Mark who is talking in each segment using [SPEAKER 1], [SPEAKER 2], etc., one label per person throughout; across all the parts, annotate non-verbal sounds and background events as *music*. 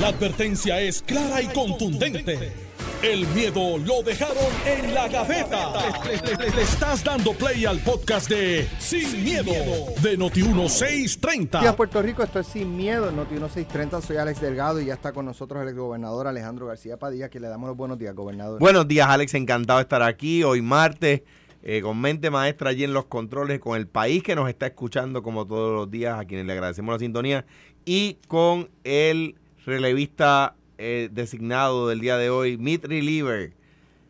[SPEAKER 1] La advertencia es clara y contundente. El miedo lo dejaron en la gaveta. Le, le estás dando play al podcast de Sin, miedo, de Noti1630.
[SPEAKER 2] Días Puerto Rico, esto es Sin Miedo, Noti 1630, soy Alex Delgado y ya está con nosotros el gobernador Alejandro García Padilla, que le damos los buenos días, gobernador.
[SPEAKER 3] Buenos días, Alex, encantado de estar aquí hoy martes. Eh, con mente maestra allí en los controles, con el país que nos está escuchando como todos los días, a quienes le agradecemos la sintonía, y con el relevista eh, designado del día de hoy, Meet Reliever,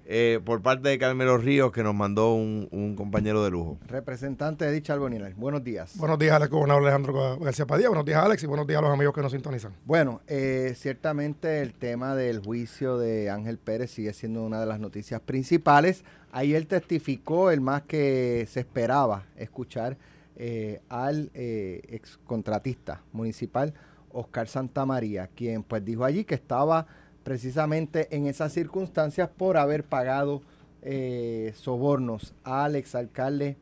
[SPEAKER 3] eh, por parte de Carmelo Ríos, que nos mandó un, compañero de lujo.
[SPEAKER 2] Representante de dicha Albonina, buenos días.
[SPEAKER 4] Buenos días, Alex, gobernador Alejandro García Padilla, buenos días, Alex, y buenos días a los amigos que nos sintonizan.
[SPEAKER 2] Bueno, eh, ciertamente el tema del juicio de Ángel Pérez sigue siendo una de las noticias principales. Ahí él testificó el más que se esperaba escuchar al ex contratista municipal Oscar Santamaría, quien pues dijo allí que estaba precisamente en esas circunstancias por haber pagado eh, sobornos al exalcalde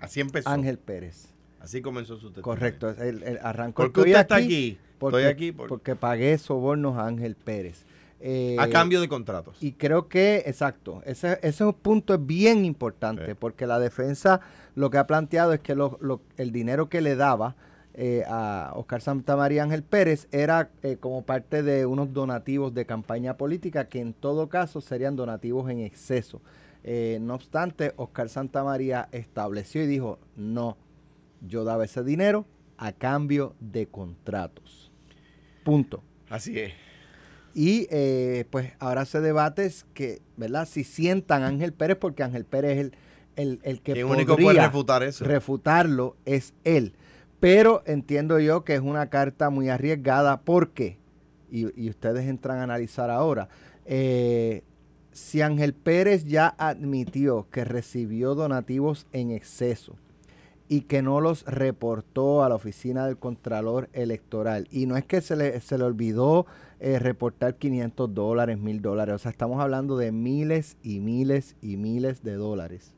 [SPEAKER 3] Así empezó.
[SPEAKER 2] Ángel Pérez.
[SPEAKER 3] Así comenzó su
[SPEAKER 2] testimonio. Correcto, el, arrancó.
[SPEAKER 3] ¿Por qué usted está aquí?
[SPEAKER 2] Porque, Estoy aquí porque pagué sobornos a Ángel Pérez.
[SPEAKER 3] Eh, a cambio de contratos.
[SPEAKER 2] Y creo que, exacto, ese, ese punto es bien importante porque la defensa lo que ha planteado es que el dinero que le daba eh, a Oscar Santamaría Ángel Pérez era eh, como parte de unos donativos de campaña política que en todo caso serían donativos en exceso. Eh, no obstante, Oscar Santamaría estableció y dijo, no, yo daba ese dinero a cambio de contratos. Punto.
[SPEAKER 3] Así es.
[SPEAKER 2] Y pues ahora se debate que, ¿verdad? Si sientan a Ángel Pérez, porque Ángel Pérez es el, el, que
[SPEAKER 3] único puede refutar eso.
[SPEAKER 2] refutarlo, es él. Pero entiendo yo que es una carta muy arriesgada porque, y, ustedes entran a analizar ahora, eh, si Ángel Pérez ya admitió que recibió donativos en exceso y que no los reportó a la oficina del Contralor Electoral, y no es que se le, se le olvidó eh, reportar 500 dólares, 1000 dólares, o sea, estamos hablando de miles y miles y miles de dólares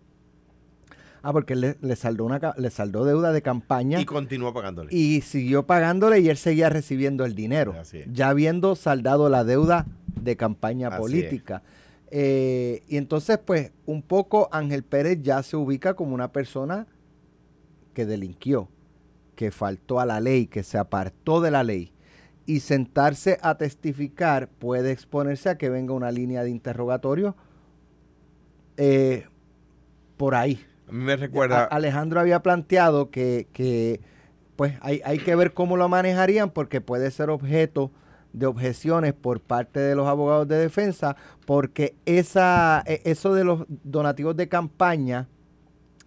[SPEAKER 2] Ah, porque le, le, saldó una, le saldó deuda de campaña.
[SPEAKER 3] Y continuó pagándole.
[SPEAKER 2] Y siguió pagándole y él seguía recibiendo el dinero. Ya habiendo saldado la deuda de campaña política. Eh, y entonces, pues, un poco Ángel Pérez ya se ubica como una persona que delinquió, que faltó a la ley, que se apartó de la ley. Y sentarse a testificar puede exponerse a que venga una línea de interrogatorio eh, por ahí
[SPEAKER 3] me recuerda.
[SPEAKER 2] Alejandro había planteado que, pues hay, hay, que ver cómo lo manejarían porque puede ser objeto de objeciones por parte de los abogados de defensa porque esa, e, eso de los donativos de campaña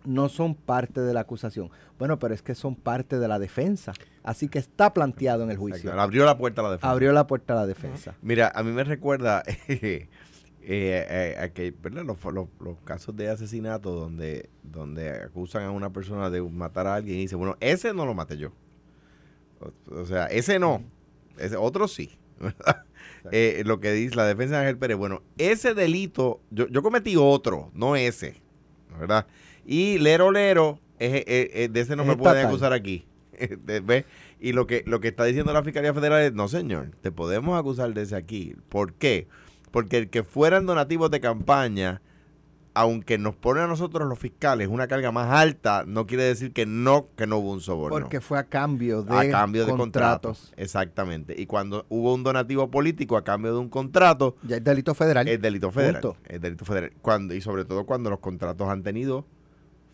[SPEAKER 2] no son parte de la acusación. Bueno, pero es que son parte de la defensa. Así que está planteado en el juicio.
[SPEAKER 3] Abrió la puerta a la defensa.
[SPEAKER 2] Abrió la puerta a la defensa.
[SPEAKER 3] Mira, a mí me recuerda *laughs* eh, eh, que, Los, los, casos de asesinato donde, donde acusan a una persona de matar a alguien y dice, bueno, ese no lo maté yo. O, sea, ese no, ese otro sí. *laughs* eh, lo que dice la defensa de Ángel Pérez, bueno, ese delito, yo, yo cometí otro, no ese, ¿verdad? Y Lero Lero, de ese no me pueden acusar aquí. *laughs* y lo que, lo que está diciendo la Fiscalía Federal es, no señor, te podemos acusar de ese aquí. ¿Por qué? Porque el que fueran donativos de campaña, aunque nos pone a nosotros los fiscales una carga más alta, no quiere decir que no, que no hubo un soborno.
[SPEAKER 2] Porque fue a cambio de, a cambio de contratos.
[SPEAKER 3] Exactamente. Y cuando hubo un donativo político a cambio de un contrato.
[SPEAKER 2] Ya es delito federal.
[SPEAKER 3] Es delito federal. Es delito federal. Cuando, y sobre todo cuando los contratos han tenido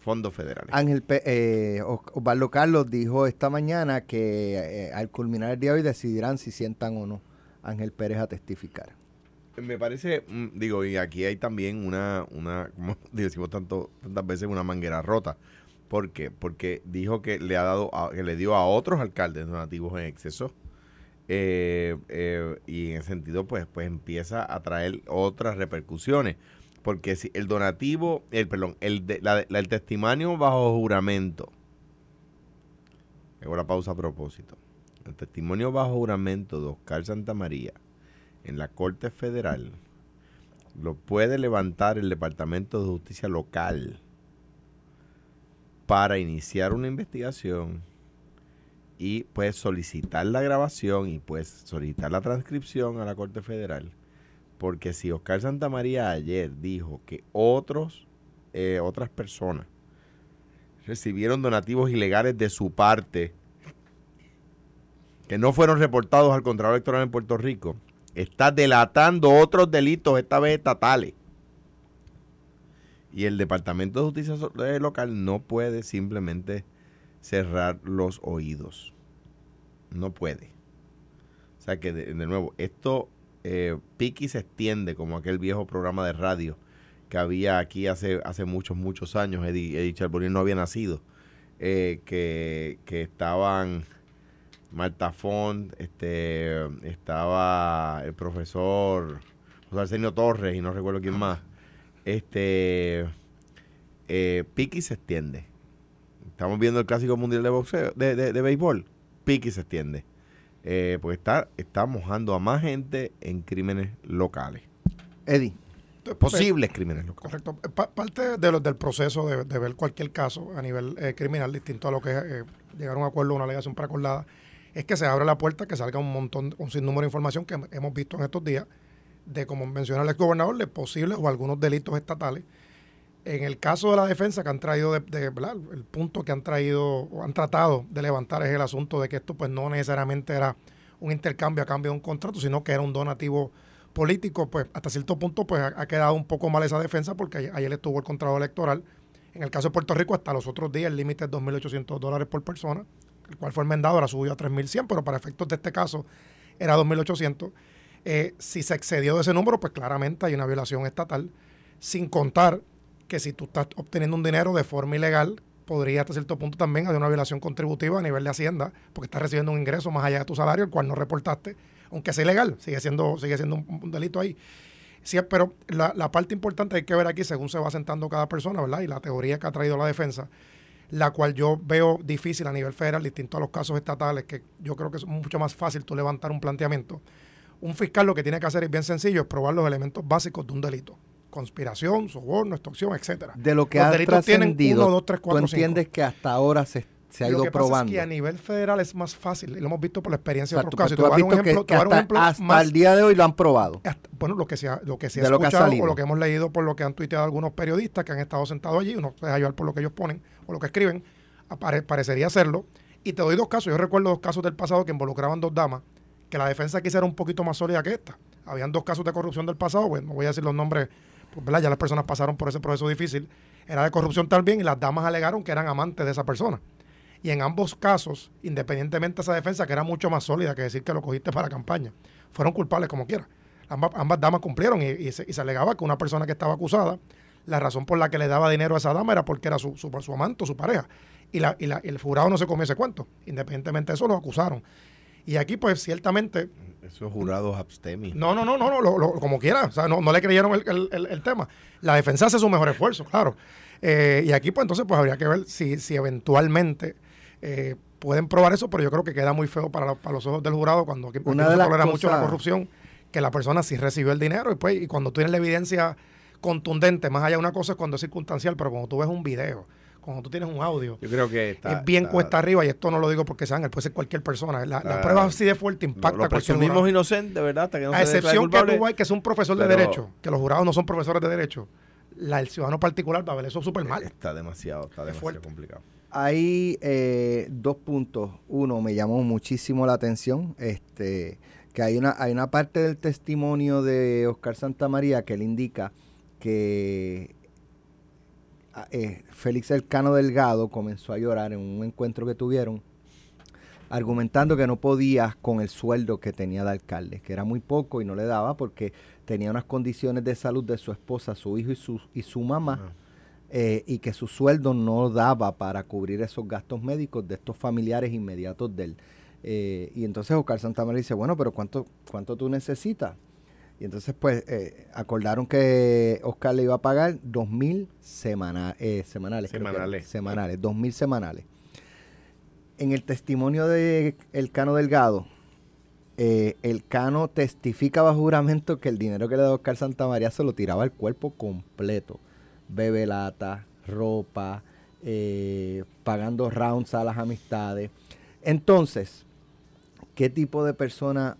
[SPEAKER 3] fondos federales.
[SPEAKER 2] Ángel eh, Osvaldo Carlos dijo esta mañana que eh, al culminar el día de hoy decidirán si sientan o no Ángel Pérez a testificar
[SPEAKER 3] me parece, mm, digo, y aquí hay también una, una como *laughs* decimos tanto, tantas veces, una manguera rota. ¿Por qué? Porque dijo que le ha dado, que le dio a otros alcaldes donativos en exceso. Eh, eh, y en ese sentido, pues, pues empieza a traer otras repercusiones. Porque si el donativo, el perdón, el, el testimonio bajo juramento. Hago la pausa a propósito. El testimonio bajo juramento de Oscar Santamaría en la Corte Federal lo puede levantar el Departamento de Justicia local para iniciar una investigación y puedes solicitar la grabación y puedes solicitar la transcripción a la Corte Federal. Porque si Oscar Santamaría ayer dijo que otros, eh, otras personas recibieron donativos ilegales de su parte que no fueron reportados al Contralor Electoral en Puerto Rico, está delatando otros delitos, esta vez estatales. Y el Departamento de Justicia eh, Local no puede simplemente cerrar los oídos. No puede. O sea que, de, nuevo, esto eh, piqui se extiende como aquel viejo programa de radio que había aquí hace, hace muchos, muchos años. Eddie, Eddie no había nacido. Eh, que, que, estaban Marta Font, este, estaba el profesor José Arsenio Torres y no recuerdo quién más. Este, eh, Piqui se extiende. Estamos viendo el clásico mundial de boxeo, de, de, béisbol. Piqui se extiende. Eh, pues está, está mojando a más gente en crímenes locales.
[SPEAKER 2] Eddie.
[SPEAKER 3] Posibles crímenes
[SPEAKER 4] locales. Correcto. parte de lo, del proceso de, ver cualquier caso a nivel eh, criminal, distinto a lo que es eh, llegar a un acuerdo, una alegación preacordada, es que se abre la puerta, que salga un montón, un sinnúmero de información que hemos visto en estos días, de, como menciona el gobernador de posibles o algunos delitos estatales. En el caso de la defensa que han traído, de, el punto que han traído o han tratado de levantar es el asunto de que esto pues no necesariamente era un intercambio a cambio de un contrato, sino que era un donativo político, pues hasta cierto punto pues ha, quedado un poco mal esa defensa porque ayer, estuvo el contrato electoral. En el caso de Puerto Rico, hasta los otros días el límite es 2.800 dólares por persona, el cual fue enmendado, ahora subió a 3.100, pero para efectos de este caso era 2.800. Eh, si se excedió de ese número, pues claramente hay una violación estatal, sin contar que si tú estás obteniendo un dinero de forma ilegal, podría hasta cierto punto también haber una violación contributiva a nivel de Hacienda, porque estás recibiendo un ingreso más allá de tu salario, el cual no reportaste, aunque sea ilegal, sigue siendo, sigue siendo un, delito ahí. Sí, pero la, la, parte importante hay que ver aquí según se va sentando cada persona, ¿verdad? Y la teoría que ha traído la defensa, la cual yo veo difícil a nivel federal, distinto a los casos estatales, que yo creo que es mucho más fácil tú levantar un planteamiento. Un fiscal lo que tiene que hacer es bien sencillo, es probar los elementos básicos de un delito conspiración, soborno, extorsión, etcétera.
[SPEAKER 2] De lo que ha trascendido, tú entiendes que hasta ahora se, se ha ido
[SPEAKER 4] que
[SPEAKER 2] probando.
[SPEAKER 4] Pasa es que a nivel federal es más fácil, y lo hemos visto por la experiencia de otros
[SPEAKER 2] casos. Tú has visto que, hasta, el día de hoy lo han probado.
[SPEAKER 4] bueno, lo que se ha, lo que se ha escuchado o lo que hemos leído por lo que han tuiteado algunos periodistas que han estado sentados allí, uno se deja llevar por lo que ellos ponen o lo que escriben, parecería hacerlo. Y te doy dos casos. Yo recuerdo dos casos del pasado que involucraban dos damas, que la defensa quisiera un poquito más sólida que esta. Habían dos casos de corrupción del pasado, bueno, no voy a decir los nombres pues, ya las personas pasaron por ese proceso difícil, era de corrupción también y las damas alegaron que eran amantes de esa persona. Y en ambos casos, independientemente de esa defensa, que era mucho más sólida que decir que lo cogiste para campaña, fueron culpables como quiera. Ambas, damas cumplieron y, se, alegaba que una persona que estaba acusada, la razón por la que le daba dinero a esa dama era porque era su, su, su amante o su pareja. Y, la, y, la, el jurado no se comió ese cuento. Independientemente de eso, lo acusaron. Y aquí, pues, ciertamente.
[SPEAKER 3] Esos jurados abstemi.
[SPEAKER 4] No, no, no, no, no como quiera. O sea, no, le creyeron el, tema. La defensa hace su mejor esfuerzo, claro. Eh, y aquí, pues, entonces, pues habría que ver si, si eventualmente eh, pueden probar eso, pero yo creo que queda muy feo para, los ojos del jurado cuando aquí,
[SPEAKER 2] Una de se tolera
[SPEAKER 4] mucho la corrupción, que la persona sí recibió el dinero y, pues, y cuando tienes la evidencia contundente, más allá de una cosa es cuando es circunstancial, pero cuando tú ves un video cuando tú tienes un audio,
[SPEAKER 3] yo creo que
[SPEAKER 4] es bien cuesta arriba, y esto no lo digo porque sean, puede ser cualquier persona. La, prueba así de fuerte impacta
[SPEAKER 3] lo, lo mismos inocentes, ¿verdad? Hasta
[SPEAKER 4] que no a excepción que tú que es un profesor de derecho, que los jurados no son profesores de derecho, la, el ciudadano particular va a ver eso súper mal.
[SPEAKER 3] Está demasiado, está demasiado complicado.
[SPEAKER 2] Hay eh, dos puntos. Uno, me llamó muchísimo la atención, este que hay una, hay una parte del testimonio de Oscar Santamaría que él indica que eh, Félix Elcano Delgado comenzó a llorar en un encuentro que tuvieron, argumentando que no podía con el sueldo que tenía de alcalde, que era muy poco y no le daba porque tenía unas condiciones de salud de su esposa, su hijo y su, y su mamá, ah. Eh, y que su sueldo no daba para cubrir esos gastos médicos de estos familiares inmediatos de él. Eh, y entonces Oscar Santamaría dice, bueno, pero ¿cuánto, cuánto tú necesitas? Y entonces, pues, eh, acordaron que Oscar le iba a pagar dos mil semana, eh, semanales.
[SPEAKER 3] Semanales.
[SPEAKER 2] semanales, dos mil semanales. En el testimonio de el Cano Delgado, eh, el Cano testifica bajo juramento que el dinero que le da Oscar Santamaría se lo tiraba al cuerpo completo. Bebe lata, ropa, pagando rounds a las amistades. Entonces, ¿qué tipo de persona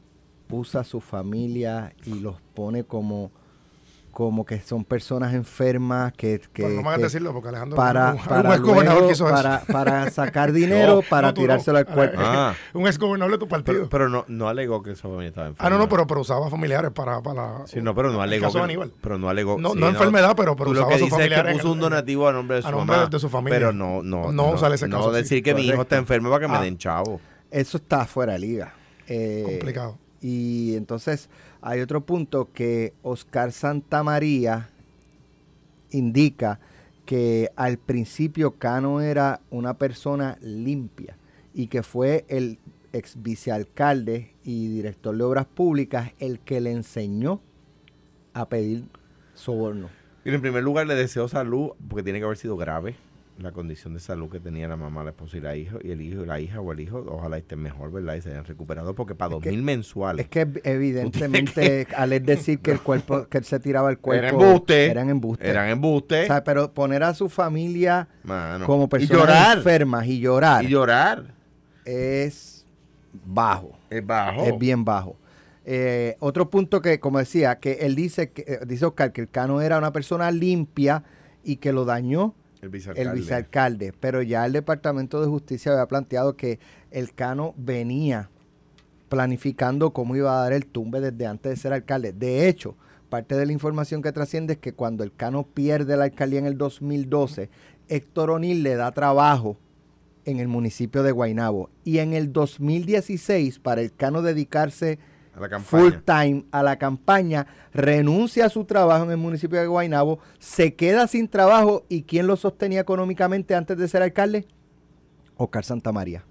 [SPEAKER 2] usa su familia y los pone como como que son personas enfermas que, que,
[SPEAKER 4] Bueno, no me hagas
[SPEAKER 2] que-
[SPEAKER 4] decirlo porque Alejandro
[SPEAKER 2] para, *laughs*
[SPEAKER 4] un,
[SPEAKER 2] para,
[SPEAKER 4] un ex gobernador
[SPEAKER 2] luego-
[SPEAKER 4] que hizo eso.
[SPEAKER 2] para, para *laughs* sacar dinero,
[SPEAKER 4] No,
[SPEAKER 2] para
[SPEAKER 4] no, no.
[SPEAKER 2] tirárselo al cuerpo.
[SPEAKER 3] Ah.
[SPEAKER 4] un ex gobernador de tu partido.
[SPEAKER 3] Pero, pero no, no alegó que su familia estaba enferma.
[SPEAKER 4] ah, no, no, pero, pero usaba familiares para, para
[SPEAKER 3] Sí, no, pero no alegó. que-
[SPEAKER 4] Aníbal.
[SPEAKER 3] pero no alegó.
[SPEAKER 4] No-
[SPEAKER 3] sí,
[SPEAKER 4] no enfermedad, pero- pero
[SPEAKER 3] Tú lo
[SPEAKER 4] usaba
[SPEAKER 3] que dices es que puso un donativo a nombre de su
[SPEAKER 4] a nombre
[SPEAKER 3] mamá.
[SPEAKER 4] de su familia.
[SPEAKER 3] Pero no, no.
[SPEAKER 4] No sale ese
[SPEAKER 3] no
[SPEAKER 4] caso, sí.
[SPEAKER 3] decir que mi hijo está enfermo para que me
[SPEAKER 4] Ah.
[SPEAKER 3] den chavo.
[SPEAKER 2] Eso está fuera de liga. Eh,
[SPEAKER 4] Complicado.
[SPEAKER 2] Y entonces hay otro punto que Oscar Santamaría indica que al principio Cano era una persona limpia y que fue el ex vicealcalde y director de obras públicas el que le enseñó a pedir soborno.
[SPEAKER 3] Y en primer lugar le deseo salud, porque tiene que haber sido grave la condición de salud que tenía la mamá, la esposa y la hija, y el hijo y la hija o el hijo, ojalá estén mejor, ¿verdad? Y se hayan recuperado, porque para dos
[SPEAKER 2] que-
[SPEAKER 3] mil mensuales.
[SPEAKER 2] Es que ev- evidentemente al él decir que el cuerpo, que él se tiraba el cuerpo,
[SPEAKER 3] Eran embuste.
[SPEAKER 2] eran embustes.
[SPEAKER 3] Eran embustes.
[SPEAKER 2] O sea, pero poner a su familia
[SPEAKER 3] mano.
[SPEAKER 2] como
[SPEAKER 3] y
[SPEAKER 2] personas
[SPEAKER 3] llorar.
[SPEAKER 2] enfermas y llorar
[SPEAKER 3] Y llorar.
[SPEAKER 2] es bajo,
[SPEAKER 3] Es bajo.
[SPEAKER 2] es bien bajo. Eh, otro punto que, como decía, que él dice, que eh, dice Oscar, que el Cano era una persona limpia y que lo dañó
[SPEAKER 3] El vicealcalde.
[SPEAKER 2] el vicealcalde, pero ya el Departamento de Justicia había planteado que el Cano venía planificando cómo iba a dar el tumbe desde antes de ser alcalde. De hecho, parte de la información que trasciende es que cuando el Cano pierde la alcaldía en el 2012, Héctor O'Neill le da trabajo en el municipio de Guaynabo. Y en el 2016, para el Cano dedicarse
[SPEAKER 3] A la
[SPEAKER 2] full
[SPEAKER 3] campaña.
[SPEAKER 2] time a la campaña, renuncia a su trabajo en el municipio de Guaynabo, se queda sin trabajo y ¿quién lo sostenía económicamente antes de ser alcalde? Oscar Santamaría.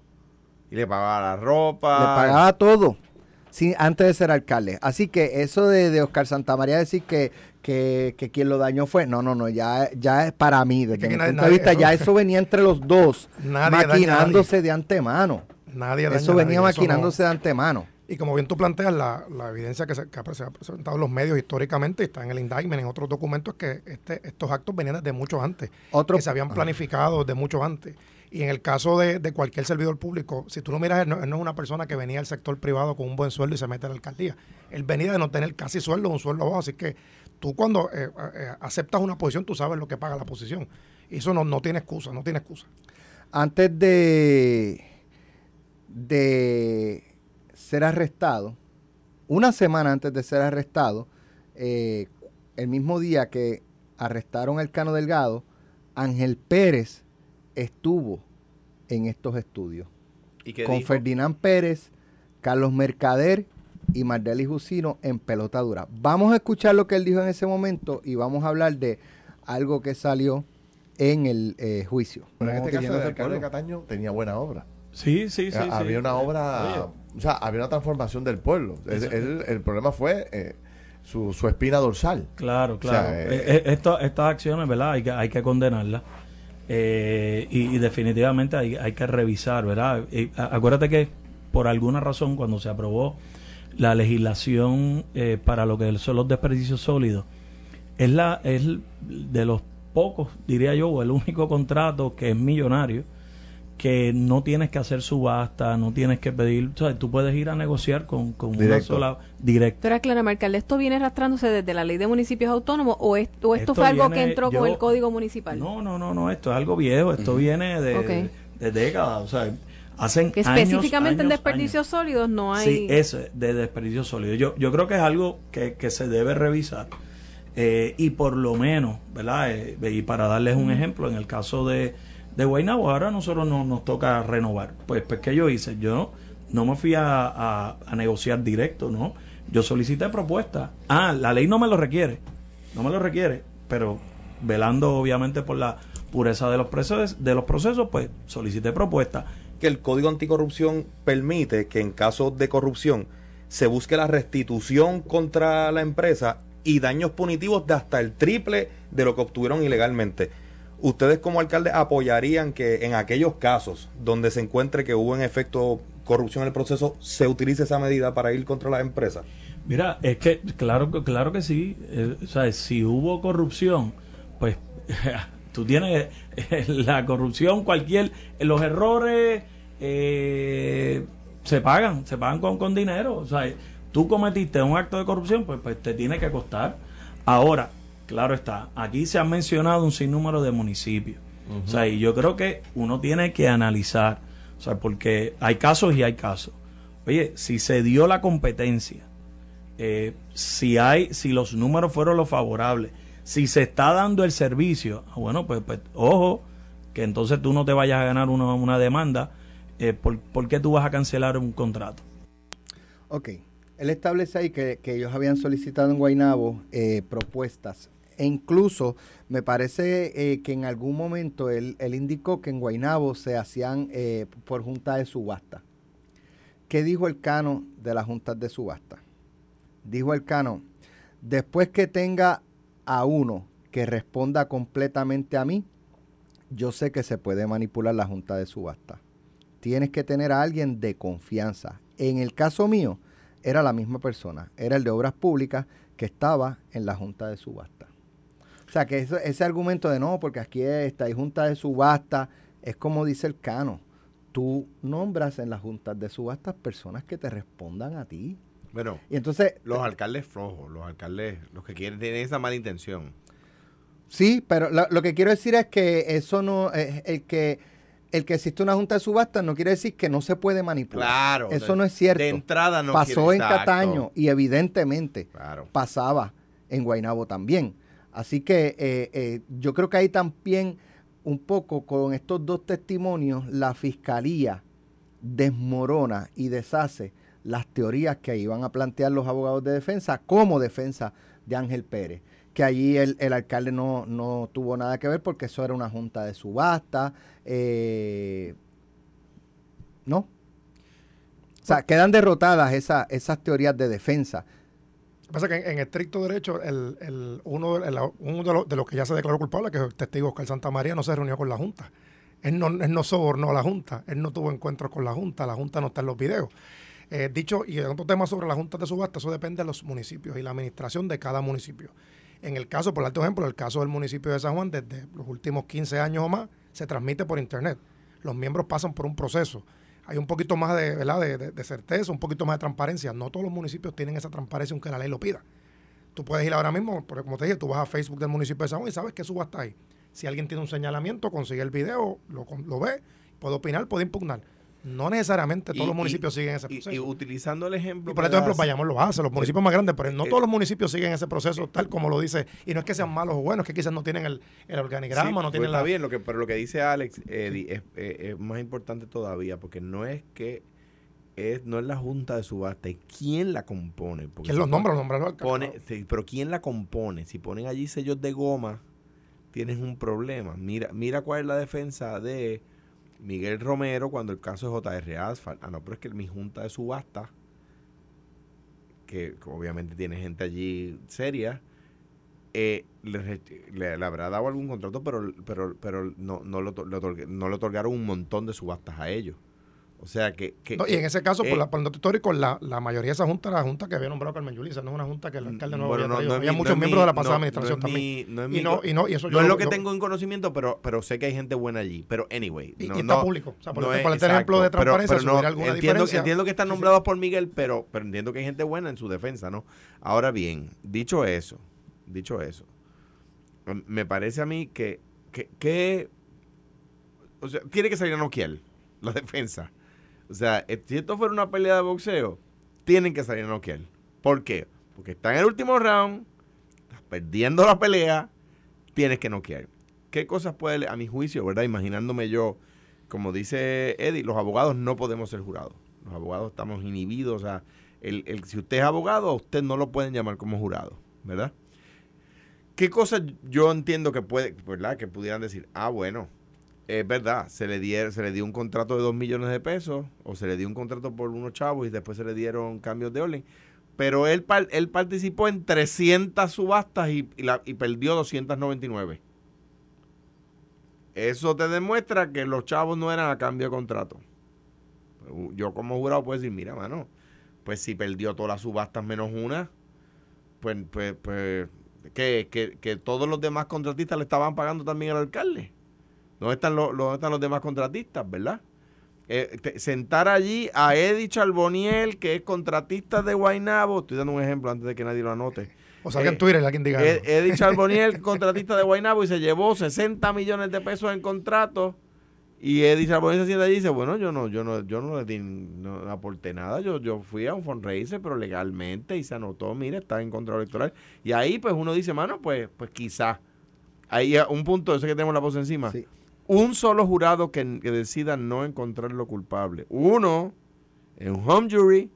[SPEAKER 3] Y le pagaba la ropa.
[SPEAKER 2] Le pagaba todo sin, antes de ser alcalde. Así que eso de, de Oscar Santamaría decir que, que, que quien lo dañó fue, no, no, no, ya, ya es para mí, desde
[SPEAKER 4] que
[SPEAKER 2] mi
[SPEAKER 4] nadie-
[SPEAKER 2] punto de vista,
[SPEAKER 4] eso-
[SPEAKER 2] ya eso venía entre los dos,
[SPEAKER 4] Nadie
[SPEAKER 2] maquinándose de antemano.
[SPEAKER 4] Nadie
[SPEAKER 2] Eso venía
[SPEAKER 4] nadie, eso
[SPEAKER 2] maquinándose de antemano.
[SPEAKER 4] Y como bien tú planteas, la, la evidencia que se, que se ha presentado en los medios históricamente, está en el indictment, en otros documentos, es que este, estos actos venían desde mucho antes,
[SPEAKER 2] Otro-
[SPEAKER 4] que se habían planificado desde mucho antes. Y en el caso de, de cualquier servidor público, si tú lo miras, él no, él no es una persona que venía del sector privado con un buen sueldo y se mete a la alcaldía. Él venía de no tener casi sueldo, un sueldo bajo. Así que tú cuando eh, eh, aceptas una posición, tú sabes lo que paga la posición. Y eso no, no tiene excusa, no tiene excusa.
[SPEAKER 2] antes de, de ser arrestado, una semana antes de ser arrestado, eh, el mismo día que arrestaron al Cano Delgado, Ángel Pérez estuvo en estos estudios
[SPEAKER 3] ¿Y qué
[SPEAKER 2] con
[SPEAKER 3] dijo?
[SPEAKER 2] Ferdinand Pérez, Carlos Mercader y Mardeli Jusino en pelota dura. Vamos a escuchar lo que él dijo en ese momento y vamos a hablar de algo que salió en el eh, juicio.
[SPEAKER 5] Pero en este
[SPEAKER 6] ¿Cómo que
[SPEAKER 5] caso, el
[SPEAKER 6] de
[SPEAKER 5] alcalde de? Cataño tenía buena obra.
[SPEAKER 6] Sí, sí,
[SPEAKER 5] sea,
[SPEAKER 6] sí.
[SPEAKER 5] había una obra,
[SPEAKER 6] Oye,
[SPEAKER 5] o sea, había una transformación del pueblo. Él- el problema fue eh, su, su espina dorsal.
[SPEAKER 6] Claro,
[SPEAKER 5] O sea,
[SPEAKER 6] claro.
[SPEAKER 5] eh,
[SPEAKER 6] Eh, esto- estas acciones, ¿verdad? Hay que, hay que condenarlas. Eh, y, y definitivamente hay, hay que revisar, ¿verdad? Y a- acuérdate que por alguna razón cuando se aprobó la legislación para lo que son los desperdicios sólidos, es, la, es de los pocos, diría yo, o el único contrato que es millonario, que no tienes que hacer subasta, no tienes que pedir, o sea, tú puedes ir a negociar con, con una sola directa.
[SPEAKER 7] Doctora Clara Marcal, ¿esto viene arrastrándose desde la ley de municipios autónomos o, es- o esto,
[SPEAKER 6] Esto
[SPEAKER 7] fue algo que entró
[SPEAKER 6] yo-
[SPEAKER 7] con el código municipal?
[SPEAKER 6] No, no, no, no, esto es algo viejo, esto viene de, de, de décadas, o sea, hacen
[SPEAKER 7] Que
[SPEAKER 6] años,
[SPEAKER 7] específicamente en
[SPEAKER 6] años,
[SPEAKER 7] desperdicios sólidos no hay...
[SPEAKER 6] Sí, es de desperdicio sólido. Yo, yo creo que es algo que, que se debe revisar eh, y por lo menos, ¿verdad? Eh, y para darles un ejemplo, en el caso de, de Guaynabo, ahora nosotros no, nos toca renovar. Pues, pues, ¿qué yo hice? Yo no me fui a, negociar directo, ¿no? Yo solicité propuestas. Ah, la ley no me lo requiere, no me lo requiere, pero velando obviamente por la pureza de los procesos, de los procesos pues solicité propuestas.
[SPEAKER 8] que el Código Anticorrupción permite que en caso de corrupción se busque la restitución contra la empresa y daños punitivos de hasta el triple de lo que obtuvieron ilegalmente. ¿Ustedes como alcalde apoyarían que en aquellos casos donde se encuentre que hubo en efecto corrupción en el proceso se utilice esa medida para ir contra las empresas?
[SPEAKER 6] Mira, es que claro, claro que sí. eh, sea, si hubo corrupción, pues *laughs* tú tienes eh, la corrupción, cualquier, los errores eh, se pagan, se pagan con, con dinero. Sea, tú cometiste un acto de corrupción, pues, pues te tiene que costar. Ahora, claro está, aquí se han mencionado un sinnúmero de municipios. O sea, y yo creo que uno tiene que analizar, o sea, porque hay casos y hay casos. Oye, si se dio la competencia, eh, si hay, si los números fueron los favorables, si se está dando el servicio, ah, bueno, pues, pues ojo, que entonces tú no te vayas a ganar una, una demanda, eh, por, ¿por qué tú vas a cancelar un contrato?
[SPEAKER 2] Ok. Él establece ahí que, que ellos habían solicitado en Guaynabo eh, propuestas. E incluso me parece eh, que en algún momento él, indicó que en Guaynabo se hacían eh, por junta de subasta. ¿Qué dijo el cano de las juntas de subasta? Dijo el cano, después que tenga a uno que responda completamente a mí, yo sé que se puede manipular la junta de subasta. Tienes que tener a alguien de confianza. En el caso mío, era la misma persona, era el de obras públicas que estaba en la junta de subasta. O sea que eso- ese argumento de no, porque aquí está, hay junta de subasta, es como dice el cano. Tú nombras en las juntas de subastas personas que te respondan a ti.
[SPEAKER 3] Bueno,
[SPEAKER 2] Y entonces,
[SPEAKER 3] los alcaldes flojos, los alcaldes, los que quieren tener esa mala intención.
[SPEAKER 2] sí, pero lo, lo que quiero decir es que eso no, es el que el que existe una junta de subastas no quiere decir que no se puede manipular.
[SPEAKER 3] Claro.
[SPEAKER 2] Eso
[SPEAKER 3] de-
[SPEAKER 2] no es cierto.
[SPEAKER 3] De entrada no
[SPEAKER 2] Pasó
[SPEAKER 3] quiere-
[SPEAKER 2] en
[SPEAKER 3] exacto.
[SPEAKER 2] Cataño y evidentemente
[SPEAKER 3] Claro.
[SPEAKER 2] pasaba en Guaynabo también. Así que eh, eh, yo creo que ahí también un poco con estos dos testimonios la fiscalía desmorona y deshace las teorías que iban a plantear los abogados de defensa como defensa de Ángel Pérez. Que allí el, el alcalde no, no tuvo nada que ver porque eso era una junta de subasta. eh, ¿No? O sea, quedan derrotadas esa- esas teorías de defensa.
[SPEAKER 4] Pasa que en, estricto derecho, el, el- uno, de, los, de los que ya se declaró culpable, que es el testigo Oscar Santa María, no se reunió con la Junta. Él no, él no sobornó a la Junta, él no tuvo encuentros con la Junta, la Junta no está en los videos. Eh, dicho, y otro tema sobre las juntas de subasta, eso depende de los municipios y la administración de cada municipio. En el caso, por darte ejemplo, el caso del municipio de San Juan, desde los últimos 15 años o más, se transmite por internet. Los miembros pasan por un proceso. Hay un poquito más de, ¿verdad? de, de- certeza, un poquito más de transparencia. No todos los municipios tienen esa transparencia aunque la ley lo pida. Tú puedes ir ahora mismo, porque como te dije, tú vas a Facebook del municipio de San Juan y sabes que subasta ahí. Si alguien tiene un señalamiento, consigue el video, lo, lo ve, puede opinar, puede impugnar. No necesariamente todos
[SPEAKER 3] Y-
[SPEAKER 4] los municipios
[SPEAKER 3] y-
[SPEAKER 4] siguen ese proceso.
[SPEAKER 3] Y, utilizando el ejemplo.
[SPEAKER 4] Y por ejemplo, Bayamón lo hace, los municipios más grandes, pero no
[SPEAKER 3] eh,
[SPEAKER 4] todos los municipios siguen ese proceso tal como lo dice. Y no es que sean malos o buenos, es que quizás no tienen el, el organigrama,
[SPEAKER 3] Sí,
[SPEAKER 4] no
[SPEAKER 3] pues
[SPEAKER 4] tienen
[SPEAKER 3] está
[SPEAKER 4] la...
[SPEAKER 3] bien, lo que, pero lo que dice Alex Eddie, es, eh, es más importante todavía, porque no es que es, no es la junta de subasta, es quién la compone. porque
[SPEAKER 4] ¿Quién
[SPEAKER 3] si
[SPEAKER 4] los nombra? Los
[SPEAKER 3] pone, sí, pero quién la compone. Si ponen allí sellos de goma, tienes un problema. Mira, mira cuál es la defensa de Miguel Romero cuando el caso de JR Asphalt. Ah, no, pero es que mi junta de subasta, que obviamente tiene gente allí seria, eh, le, le- habrá dado algún contrato, pero, pero, pero no, no, otorg- no le otorgaron un montón de subastas a ellos. O sea que... que-
[SPEAKER 4] No, y en ese caso,
[SPEAKER 3] eh,
[SPEAKER 4] por, la, por el dato histórico, la, la mayoría de esa junta era la junta que había nombrado Carmen Yulisa, no es una junta que el alcalde no
[SPEAKER 3] Bueno,
[SPEAKER 4] había traído. Había
[SPEAKER 3] mi-
[SPEAKER 4] muchos
[SPEAKER 3] mi-
[SPEAKER 4] miembros de la pasada administración también.
[SPEAKER 3] mi- no es
[SPEAKER 4] y, no, y no, y eso
[SPEAKER 3] no es
[SPEAKER 4] yo-
[SPEAKER 3] lo que
[SPEAKER 4] yo-
[SPEAKER 3] tengo en conocimiento, pero, pero sé que hay gente buena allí. Pero anyway.
[SPEAKER 4] Y-
[SPEAKER 3] no-
[SPEAKER 4] y está público. O sea, por este- por este ejemplo de
[SPEAKER 3] pero-
[SPEAKER 4] transparencia,
[SPEAKER 3] pero
[SPEAKER 4] alguna
[SPEAKER 3] entiendo,
[SPEAKER 4] diferencia-
[SPEAKER 3] entiendo que están nombrados por Miguel, pero, pero entiendo que hay gente buena en su defensa, ¿no? Ahora bien, dicho eso, dicho eso, m- me parece a mí que, que, que- o sea, tiene que salir a noquear la *laughs* defensa. O sea, eh, si esto fuera una pelea de boxeo, tienen que salir a noquear. ¿Por qué? Porque está en el último round, estás perdiendo la pelea, tienes que noquear. ¿Qué cosas puede, a mi juicio, verdad? Imaginándome yo, como dice Eddie, los abogados no podemos ser jurados. Los abogados estamos inhibidos. O sea, el, el- si usted es abogado, usted no lo pueden llamar como jurado, ¿verdad? ¿Qué cosas yo entiendo que puede, ¿verdad? Que pudieran decir, ah, bueno, es verdad, se le, dieron, se le dio un contrato de dos millones de pesos o se le dio un contrato por unos chavos y después se le dieron cambios de orden. Pero él, él participó en 300 subastas y, y la- y perdió 299. Eso te demuestra que los chavos no eran a cambio de contrato. Yo como jurado puedo decir, mira, mano, pues si perdió todas las subastas menos una, pues, pues, pues que, que, que todos los demás contratistas le estaban pagando también al alcalde. ¿Dónde están los, dónde están los demás contratistas, verdad? eh, te- sentar allí a Eddie Charboniel, que es contratista de Guaynabo, estoy dando un ejemplo antes de que nadie lo anote.
[SPEAKER 4] O salga
[SPEAKER 3] Eh,
[SPEAKER 4] en Twitter alguien diga.
[SPEAKER 3] Ed-. Eddie Charboniel, *laughs* contratista de Guaynabo, y se llevó 60 millones de pesos en contrato. Y Eddie Charboniel se sienta allí y dice, bueno, yo no, yo no, yo no le di, no aporté nada, yo, yo fui a un fundraiser, pero legalmente, y se anotó, mire, está en control electoral. Y ahí pues uno dice, mano, pues, pues quizá. Ahí un punto, yo sé que tenemos la voz encima.
[SPEAKER 2] Sí.
[SPEAKER 3] Un solo jurado que, que decida no encontrarlo culpable. Uno, en un home jury,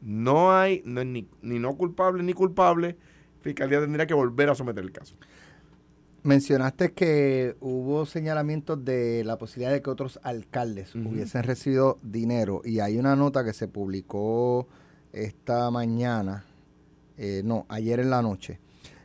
[SPEAKER 3] no hay no ni, ni no culpable ni culpable. Fiscalía tendría que volver a someter el caso.
[SPEAKER 2] Mencionaste que hubo señalamientos de la posibilidad de que otros alcaldes hubiesen recibido dinero y hay una nota que se publicó esta mañana, eh, no, ayer en la noche.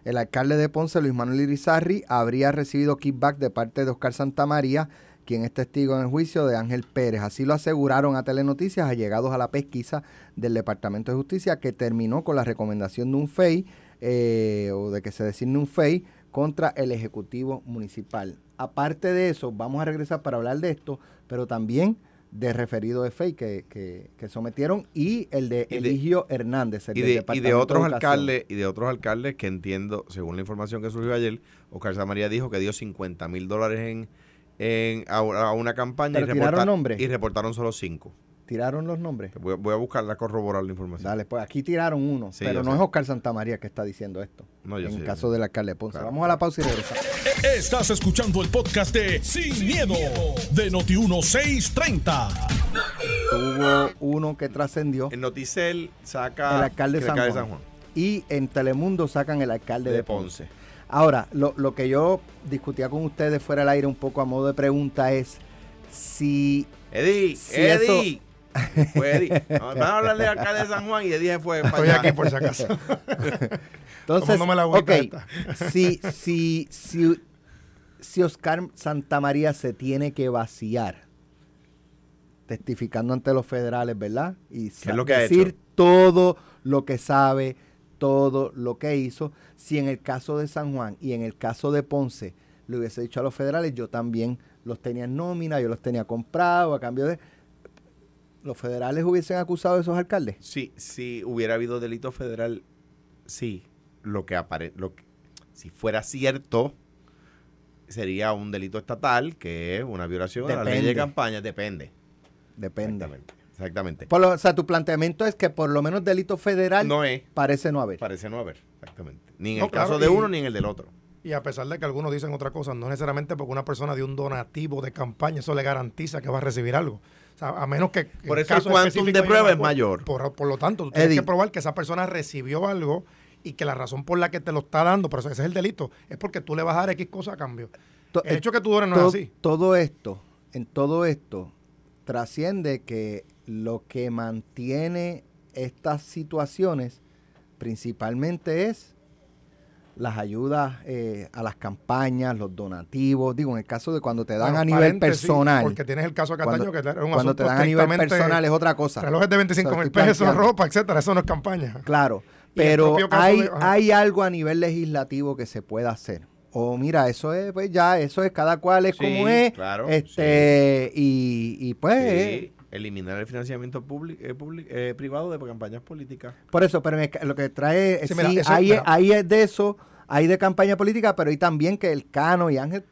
[SPEAKER 2] El alcalde de Ponce, Luis Manuel Irizarri, habría recibido kickback de parte de Oscar Santamaría, quien es testigo en el juicio de Ángel Pérez. Así lo aseguraron a Telenoticias allegados a la pesquisa del Departamento de Justicia que terminó con la recomendación de un FEI eh, o de que se designe un FEI contra el Ejecutivo Municipal. Aparte de eso, vamos a regresar para hablar de esto, pero también de referido de FEI que, que, que sometieron y el de
[SPEAKER 3] Y de-
[SPEAKER 2] Eligio Hernández, el
[SPEAKER 3] Y de, y
[SPEAKER 2] Departamento
[SPEAKER 3] de otros alcaldes, y de otros alcaldes que entiendo, según la información que surgió ayer, Oscar Samaría dijo que dio 50 mil dólares en, en a, a una campaña y, y reportaron solo cinco.
[SPEAKER 2] Tiraron los nombres.
[SPEAKER 3] Voy, a- voy a buscarla, corroborar la información.
[SPEAKER 2] Dale, pues aquí tiraron uno,
[SPEAKER 3] Sí,
[SPEAKER 2] pero no
[SPEAKER 3] sé.
[SPEAKER 2] es Oscar Santamaría que está diciendo esto.
[SPEAKER 3] No, yo
[SPEAKER 2] en
[SPEAKER 3] sé,
[SPEAKER 2] el
[SPEAKER 3] yo
[SPEAKER 2] caso del alcalde de Ponce.
[SPEAKER 3] Claro.
[SPEAKER 2] Vamos a la pausa y regresamos.
[SPEAKER 1] Estás escuchando el podcast de Sin, miedo, de Noti1630.
[SPEAKER 2] Hubo uno que trascendió
[SPEAKER 3] En Noticel saca
[SPEAKER 2] el alcalde de San, Juan. Y en Telemundo sacan el alcalde de,
[SPEAKER 3] de
[SPEAKER 2] Ponce.
[SPEAKER 3] Ponce.
[SPEAKER 2] Ahora, lo, lo que yo discutía con ustedes fuera del aire un poco a modo de pregunta es si
[SPEAKER 3] Eddie,
[SPEAKER 2] Si
[SPEAKER 3] Eddie. Fue Eddie. No, a alcalde de San Juan y Eddie fue para
[SPEAKER 4] Estoy
[SPEAKER 3] allá.
[SPEAKER 4] aquí por si acaso. *laughs*
[SPEAKER 2] Entonces,
[SPEAKER 4] la
[SPEAKER 2] si, si, si, si Oscar Santamaría se tiene que vaciar testificando ante los federales, ¿verdad? Y
[SPEAKER 3] ¿Qué es lo que ha
[SPEAKER 2] decir todo lo que sabe, todo lo que hizo. Si en el caso de San Juan y en el caso de Ponce le hubiese dicho a los federales, yo también los tenía en nómina, yo los tenía comprados a cambio de... ¿Los federales hubiesen acusado a esos alcaldes?
[SPEAKER 3] Si, si hubiera habido delito federal, sí. Lo que apare lo que- si fuera cierto, sería un delito estatal, que es una violación a la ley de
[SPEAKER 2] Depende.
[SPEAKER 3] campaña. Depende.
[SPEAKER 2] Depende.
[SPEAKER 3] Exactamente. Exactamente.
[SPEAKER 2] Por lo- o sea, tu planteamiento es que por lo menos delito federal
[SPEAKER 3] No es.
[SPEAKER 2] parece no haber.
[SPEAKER 3] Parece no haber. Exactamente. Ni en
[SPEAKER 4] No,
[SPEAKER 3] el caso de
[SPEAKER 4] y-
[SPEAKER 3] uno ni en el del otro.
[SPEAKER 4] Y a pesar de que algunos dicen otra cosa, no necesariamente porque una persona dio un donativo de campaña, eso le garantiza que va a recibir algo. O sea, a menos que.
[SPEAKER 3] Por eso el quantum de prueba es mayor.
[SPEAKER 4] Por, por lo tanto, tú tienes
[SPEAKER 2] Eddie.
[SPEAKER 4] que probar que esa persona recibió algo y que la razón por la que te lo está dando, por eso ese es el delito, es porque tú le vas a dar X cosa a cambio.
[SPEAKER 2] To-
[SPEAKER 4] El hecho que tú dones no
[SPEAKER 2] to-
[SPEAKER 4] es así.
[SPEAKER 2] Todo esto, en todo esto, trasciende que lo que mantiene estas situaciones principalmente es las ayudas eh, a las campañas, los donativos, digo, en el caso de cuando te dan
[SPEAKER 4] Bueno,
[SPEAKER 2] a nivel personal.
[SPEAKER 4] Porque tienes el caso de Cataño,
[SPEAKER 2] Cuando-
[SPEAKER 4] que era un
[SPEAKER 2] cuando
[SPEAKER 4] asunto
[SPEAKER 2] te dan a nivel personal es otra cosa.
[SPEAKER 4] Relojes de 25
[SPEAKER 2] O sea,
[SPEAKER 4] mil pesos, ropa, etcétera. Eso no es campaña.
[SPEAKER 2] Claro, pero hay,
[SPEAKER 4] de-
[SPEAKER 2] hay algo a nivel legislativo que se pueda hacer. O mira, eso es, pues ya, eso es cada cual es
[SPEAKER 3] Sí,
[SPEAKER 2] como es.
[SPEAKER 3] claro,
[SPEAKER 2] este, y, y pues,
[SPEAKER 3] Sí, eliminar el financiamiento público, eh, public- eh, privado de campañas políticas.
[SPEAKER 2] por eso, pero me lo que trae,
[SPEAKER 4] Sí,
[SPEAKER 2] sí,
[SPEAKER 4] mira, eso- mira.
[SPEAKER 2] hay es de eso, hay de campaña política, pero hay también que el Cano y Ángel,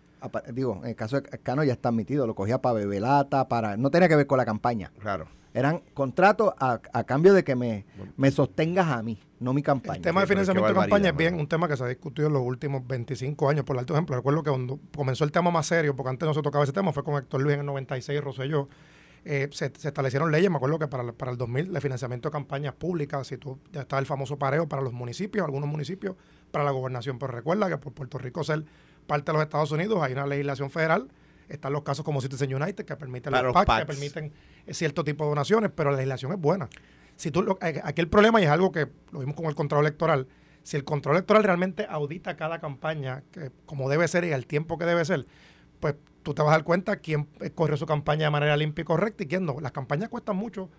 [SPEAKER 2] digo, en el caso de Cano ya está admitido, lo cogía para bebelata, para, no tenía que ver con la campaña.
[SPEAKER 3] Claro.
[SPEAKER 2] Eran contratos a, a cambio de que me, me sostengas a mí, no mi campaña.
[SPEAKER 4] El tema de financiamiento de campaña es bien un tema que se ha discutido en los últimos 25 años. Por alto ejemplo, recuerdo que cuando comenzó el tema más serio, porque antes no se tocaba ese tema, fue con Héctor Luis en el 96, Rosselló, eh, se, se establecieron leyes, me acuerdo que para, el- para el 2000, de financiamiento de campañas públicas, si tú, ya estaba el famoso pareo para los municipios, algunos municipios, para la gobernación. Pero recuerda que por Puerto Rico ser parte de los Estados Unidos, hay una legislación federal, están los casos como Citizen United, que permiten los
[SPEAKER 3] los
[SPEAKER 4] PAC, que permiten eh, cierto tipo de donaciones, pero la legislación es buena. Si tú, lo- eh, aquí el problema, y es algo que lo vimos con el control electoral, si el control electoral realmente audita cada campaña que, como debe ser y al tiempo que debe ser, pues tú te vas a dar cuenta quién eh, corrió su campaña de manera limpia y correcta y quién no. Las campañas cuestan mucho.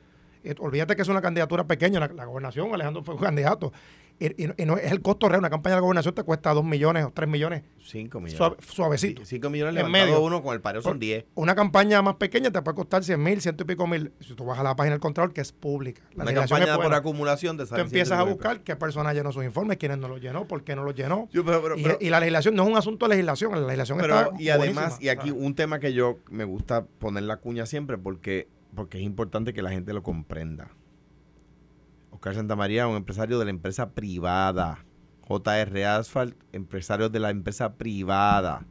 [SPEAKER 4] Eh, olvídate que es una candidatura pequeña, la, la gobernación, Alejandro fue un candidato. Y, y no- y no es el costo real. Una campaña de la gobernación te cuesta 2 millones o 3 millones
[SPEAKER 3] 5 millones.
[SPEAKER 4] suave- suavecito.
[SPEAKER 3] 5 millones
[SPEAKER 4] En
[SPEAKER 3] levantado
[SPEAKER 4] medio.
[SPEAKER 3] uno, con el pareo son
[SPEAKER 4] Por-
[SPEAKER 3] 10.
[SPEAKER 4] Una campaña más pequeña te puede costar 100 mil, ciento y pico mil. Si tú vas a la página del control, que es pública. La
[SPEAKER 3] Una campaña
[SPEAKER 4] es
[SPEAKER 3] por acumulación de
[SPEAKER 4] Tú empiezas a
[SPEAKER 3] 109
[SPEAKER 4] buscar qué persona llenó sus informes, quiénes no los llenó, por qué no los llenó.
[SPEAKER 3] Yo, pero- pero-
[SPEAKER 4] y,
[SPEAKER 3] pero-
[SPEAKER 4] y la legislación no es un asunto de legislación, la legislación está
[SPEAKER 3] y además, y aquí
[SPEAKER 4] sea,
[SPEAKER 3] un tema que yo me gusta poner la cuña siempre porque, porque es importante que la gente lo comprenda. Oscar Santamaría, un empresario de la empresa privada. JR Asphalt, empresarios de la empresa privada.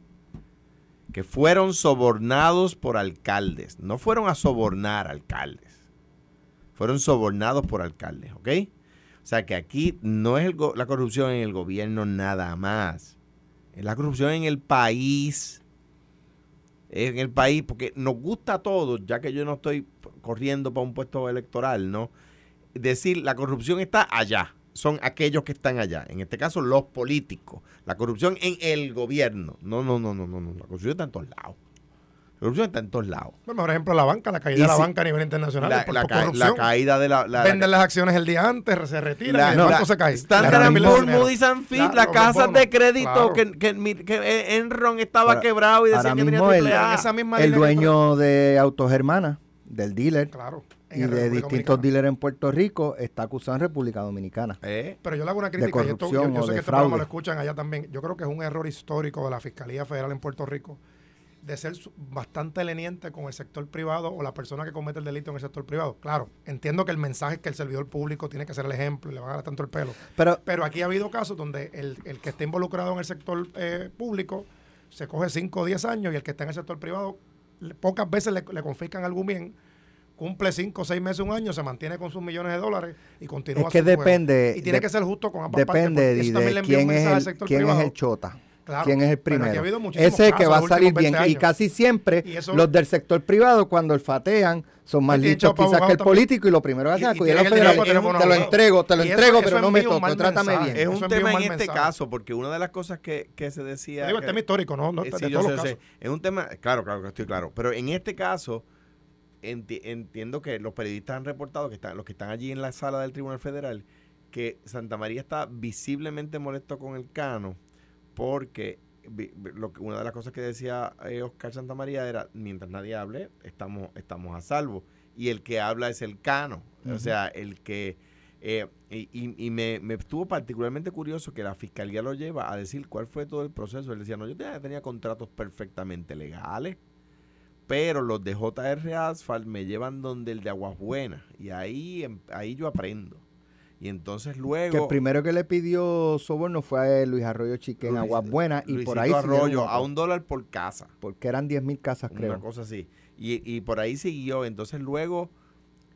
[SPEAKER 3] Que fueron sobornados por alcaldes. No fueron a sobornar alcaldes. Fueron sobornados por alcaldes, ¿ok? O sea que aquí no es la corrupción en el gobierno nada más. Es la corrupción en el país. En el país, porque nos gusta a todos, ya que yo no estoy corriendo para un puesto electoral, ¿no? Decir la corrupción está allá. Son aquellos que están allá. En este caso, los políticos. La corrupción en el gobierno. No, no, no, no, no. no. La corrupción está en todos lados. La corrupción está en todos lados.
[SPEAKER 4] Bueno, por ejemplo, la banca, la caída
[SPEAKER 3] Y
[SPEAKER 4] de la
[SPEAKER 3] si-
[SPEAKER 4] banca a nivel internacional
[SPEAKER 3] La,
[SPEAKER 4] es por,
[SPEAKER 3] la
[SPEAKER 4] por
[SPEAKER 3] ca- la
[SPEAKER 4] corrupción.
[SPEAKER 3] caída de la... la-
[SPEAKER 4] Venden las acciones el día antes, se retiran
[SPEAKER 3] la-
[SPEAKER 4] y el
[SPEAKER 3] la-
[SPEAKER 4] banco se cae.
[SPEAKER 3] Standard Poor's, Moody's and Fitch, las casas de crédito
[SPEAKER 4] claro.
[SPEAKER 3] que, que, que Enron estaba
[SPEAKER 2] Ahora-
[SPEAKER 3] quebrado y decía que tenía
[SPEAKER 2] el-
[SPEAKER 3] triple A.
[SPEAKER 4] En esa misma
[SPEAKER 2] El dueño de Autos Hermanas, del dealer
[SPEAKER 4] Claro.
[SPEAKER 2] Y de distintos dealers en Puerto Rico, está acusado en República Dominicana.
[SPEAKER 3] Eh,
[SPEAKER 4] Pero yo le hago una crítica y esto,
[SPEAKER 2] corrupción
[SPEAKER 4] yo, yo
[SPEAKER 2] o
[SPEAKER 4] sé
[SPEAKER 2] de
[SPEAKER 4] que este programa lo escuchan allá también. Yo creo que es un error histórico de la Fiscalía Federal en Puerto Rico de ser bastante leniente con el sector privado o la persona que comete el delito en el sector privado. Claro, entiendo que el mensaje es que el servidor público tiene que ser el ejemplo y le van a dar tanto el pelo.
[SPEAKER 2] Pero
[SPEAKER 4] Pero aquí ha habido casos donde el, el que esté involucrado en el sector eh, público se coge 5 o 10 años y el que está en el sector privado le- pocas veces le, le confiscan algún bien, cumple 5 o 6 meses, un año, se mantiene con sus millones de dólares y continúa
[SPEAKER 2] es que
[SPEAKER 4] su juego.
[SPEAKER 2] depende.
[SPEAKER 4] Y tiene
[SPEAKER 2] de-
[SPEAKER 4] que ser justo con ambas partes.
[SPEAKER 2] Depende de,
[SPEAKER 4] eso también le envía un
[SPEAKER 2] quién, es
[SPEAKER 4] mensaje al
[SPEAKER 2] el,
[SPEAKER 4] sector
[SPEAKER 2] quién es
[SPEAKER 4] privado.
[SPEAKER 2] el chota.
[SPEAKER 4] Claro,
[SPEAKER 2] ¿Quién es el primero?
[SPEAKER 4] ha
[SPEAKER 2] Ese es el que va a
[SPEAKER 4] los
[SPEAKER 2] salir bien.
[SPEAKER 4] 20
[SPEAKER 2] Y casi siempre
[SPEAKER 4] Y eso-
[SPEAKER 2] los del sector privado, cuando olfatean, son más listos quizás que el
[SPEAKER 4] también.
[SPEAKER 2] político y lo primero que hacen es acudir a la
[SPEAKER 4] tienen el dinero
[SPEAKER 2] federal.
[SPEAKER 4] para teléfono
[SPEAKER 2] Te lo
[SPEAKER 4] abogado.
[SPEAKER 2] entrego, te lo
[SPEAKER 4] eso-
[SPEAKER 2] entrego,
[SPEAKER 4] eso
[SPEAKER 2] pero no me toco, trátame
[SPEAKER 4] mensaje.
[SPEAKER 2] bien.
[SPEAKER 3] es un tema en este
[SPEAKER 4] mensaje.
[SPEAKER 3] caso, porque una de las cosas que, que se decía...
[SPEAKER 4] Digo, el tema histórico, ¿no? no
[SPEAKER 3] Eh,
[SPEAKER 4] de
[SPEAKER 3] sí, yo
[SPEAKER 4] todos
[SPEAKER 3] sé,
[SPEAKER 4] los
[SPEAKER 3] sé.
[SPEAKER 4] casos.
[SPEAKER 3] Es un tema, claro, claro que estoy claro. Pero en este caso, enti- entiendo que los periodistas han reportado que están, los que están allí en la sala del Tribunal Federal, que Santa María está visiblemente molesto con el Cano, porque lo que, una de las cosas que decía eh, Oscar Santa María era, mientras nadie hable, estamos, estamos a salvo. Y el que habla es el Cano. O sea, el que... eh, y y- y me, me estuvo particularmente curioso que la fiscalía lo lleva a decir cuál fue todo el proceso. Él decía, no, yo tenía, tenía contratos perfectamente legales, pero los de JR Asphalt me llevan donde el de Aguas Buenas. Y ahí, em- ahí yo aprendo. Y entonces luego...
[SPEAKER 2] Que el primero que le pidió soborno fue a Luis Arroyo Chique en Aguas Buenas y por ahí
[SPEAKER 3] Arroyo, a un dólar por casa.
[SPEAKER 2] porque eran 10 mil casas,
[SPEAKER 3] Una
[SPEAKER 2] creo.
[SPEAKER 3] cosa así. Y, y por ahí siguió. Entonces luego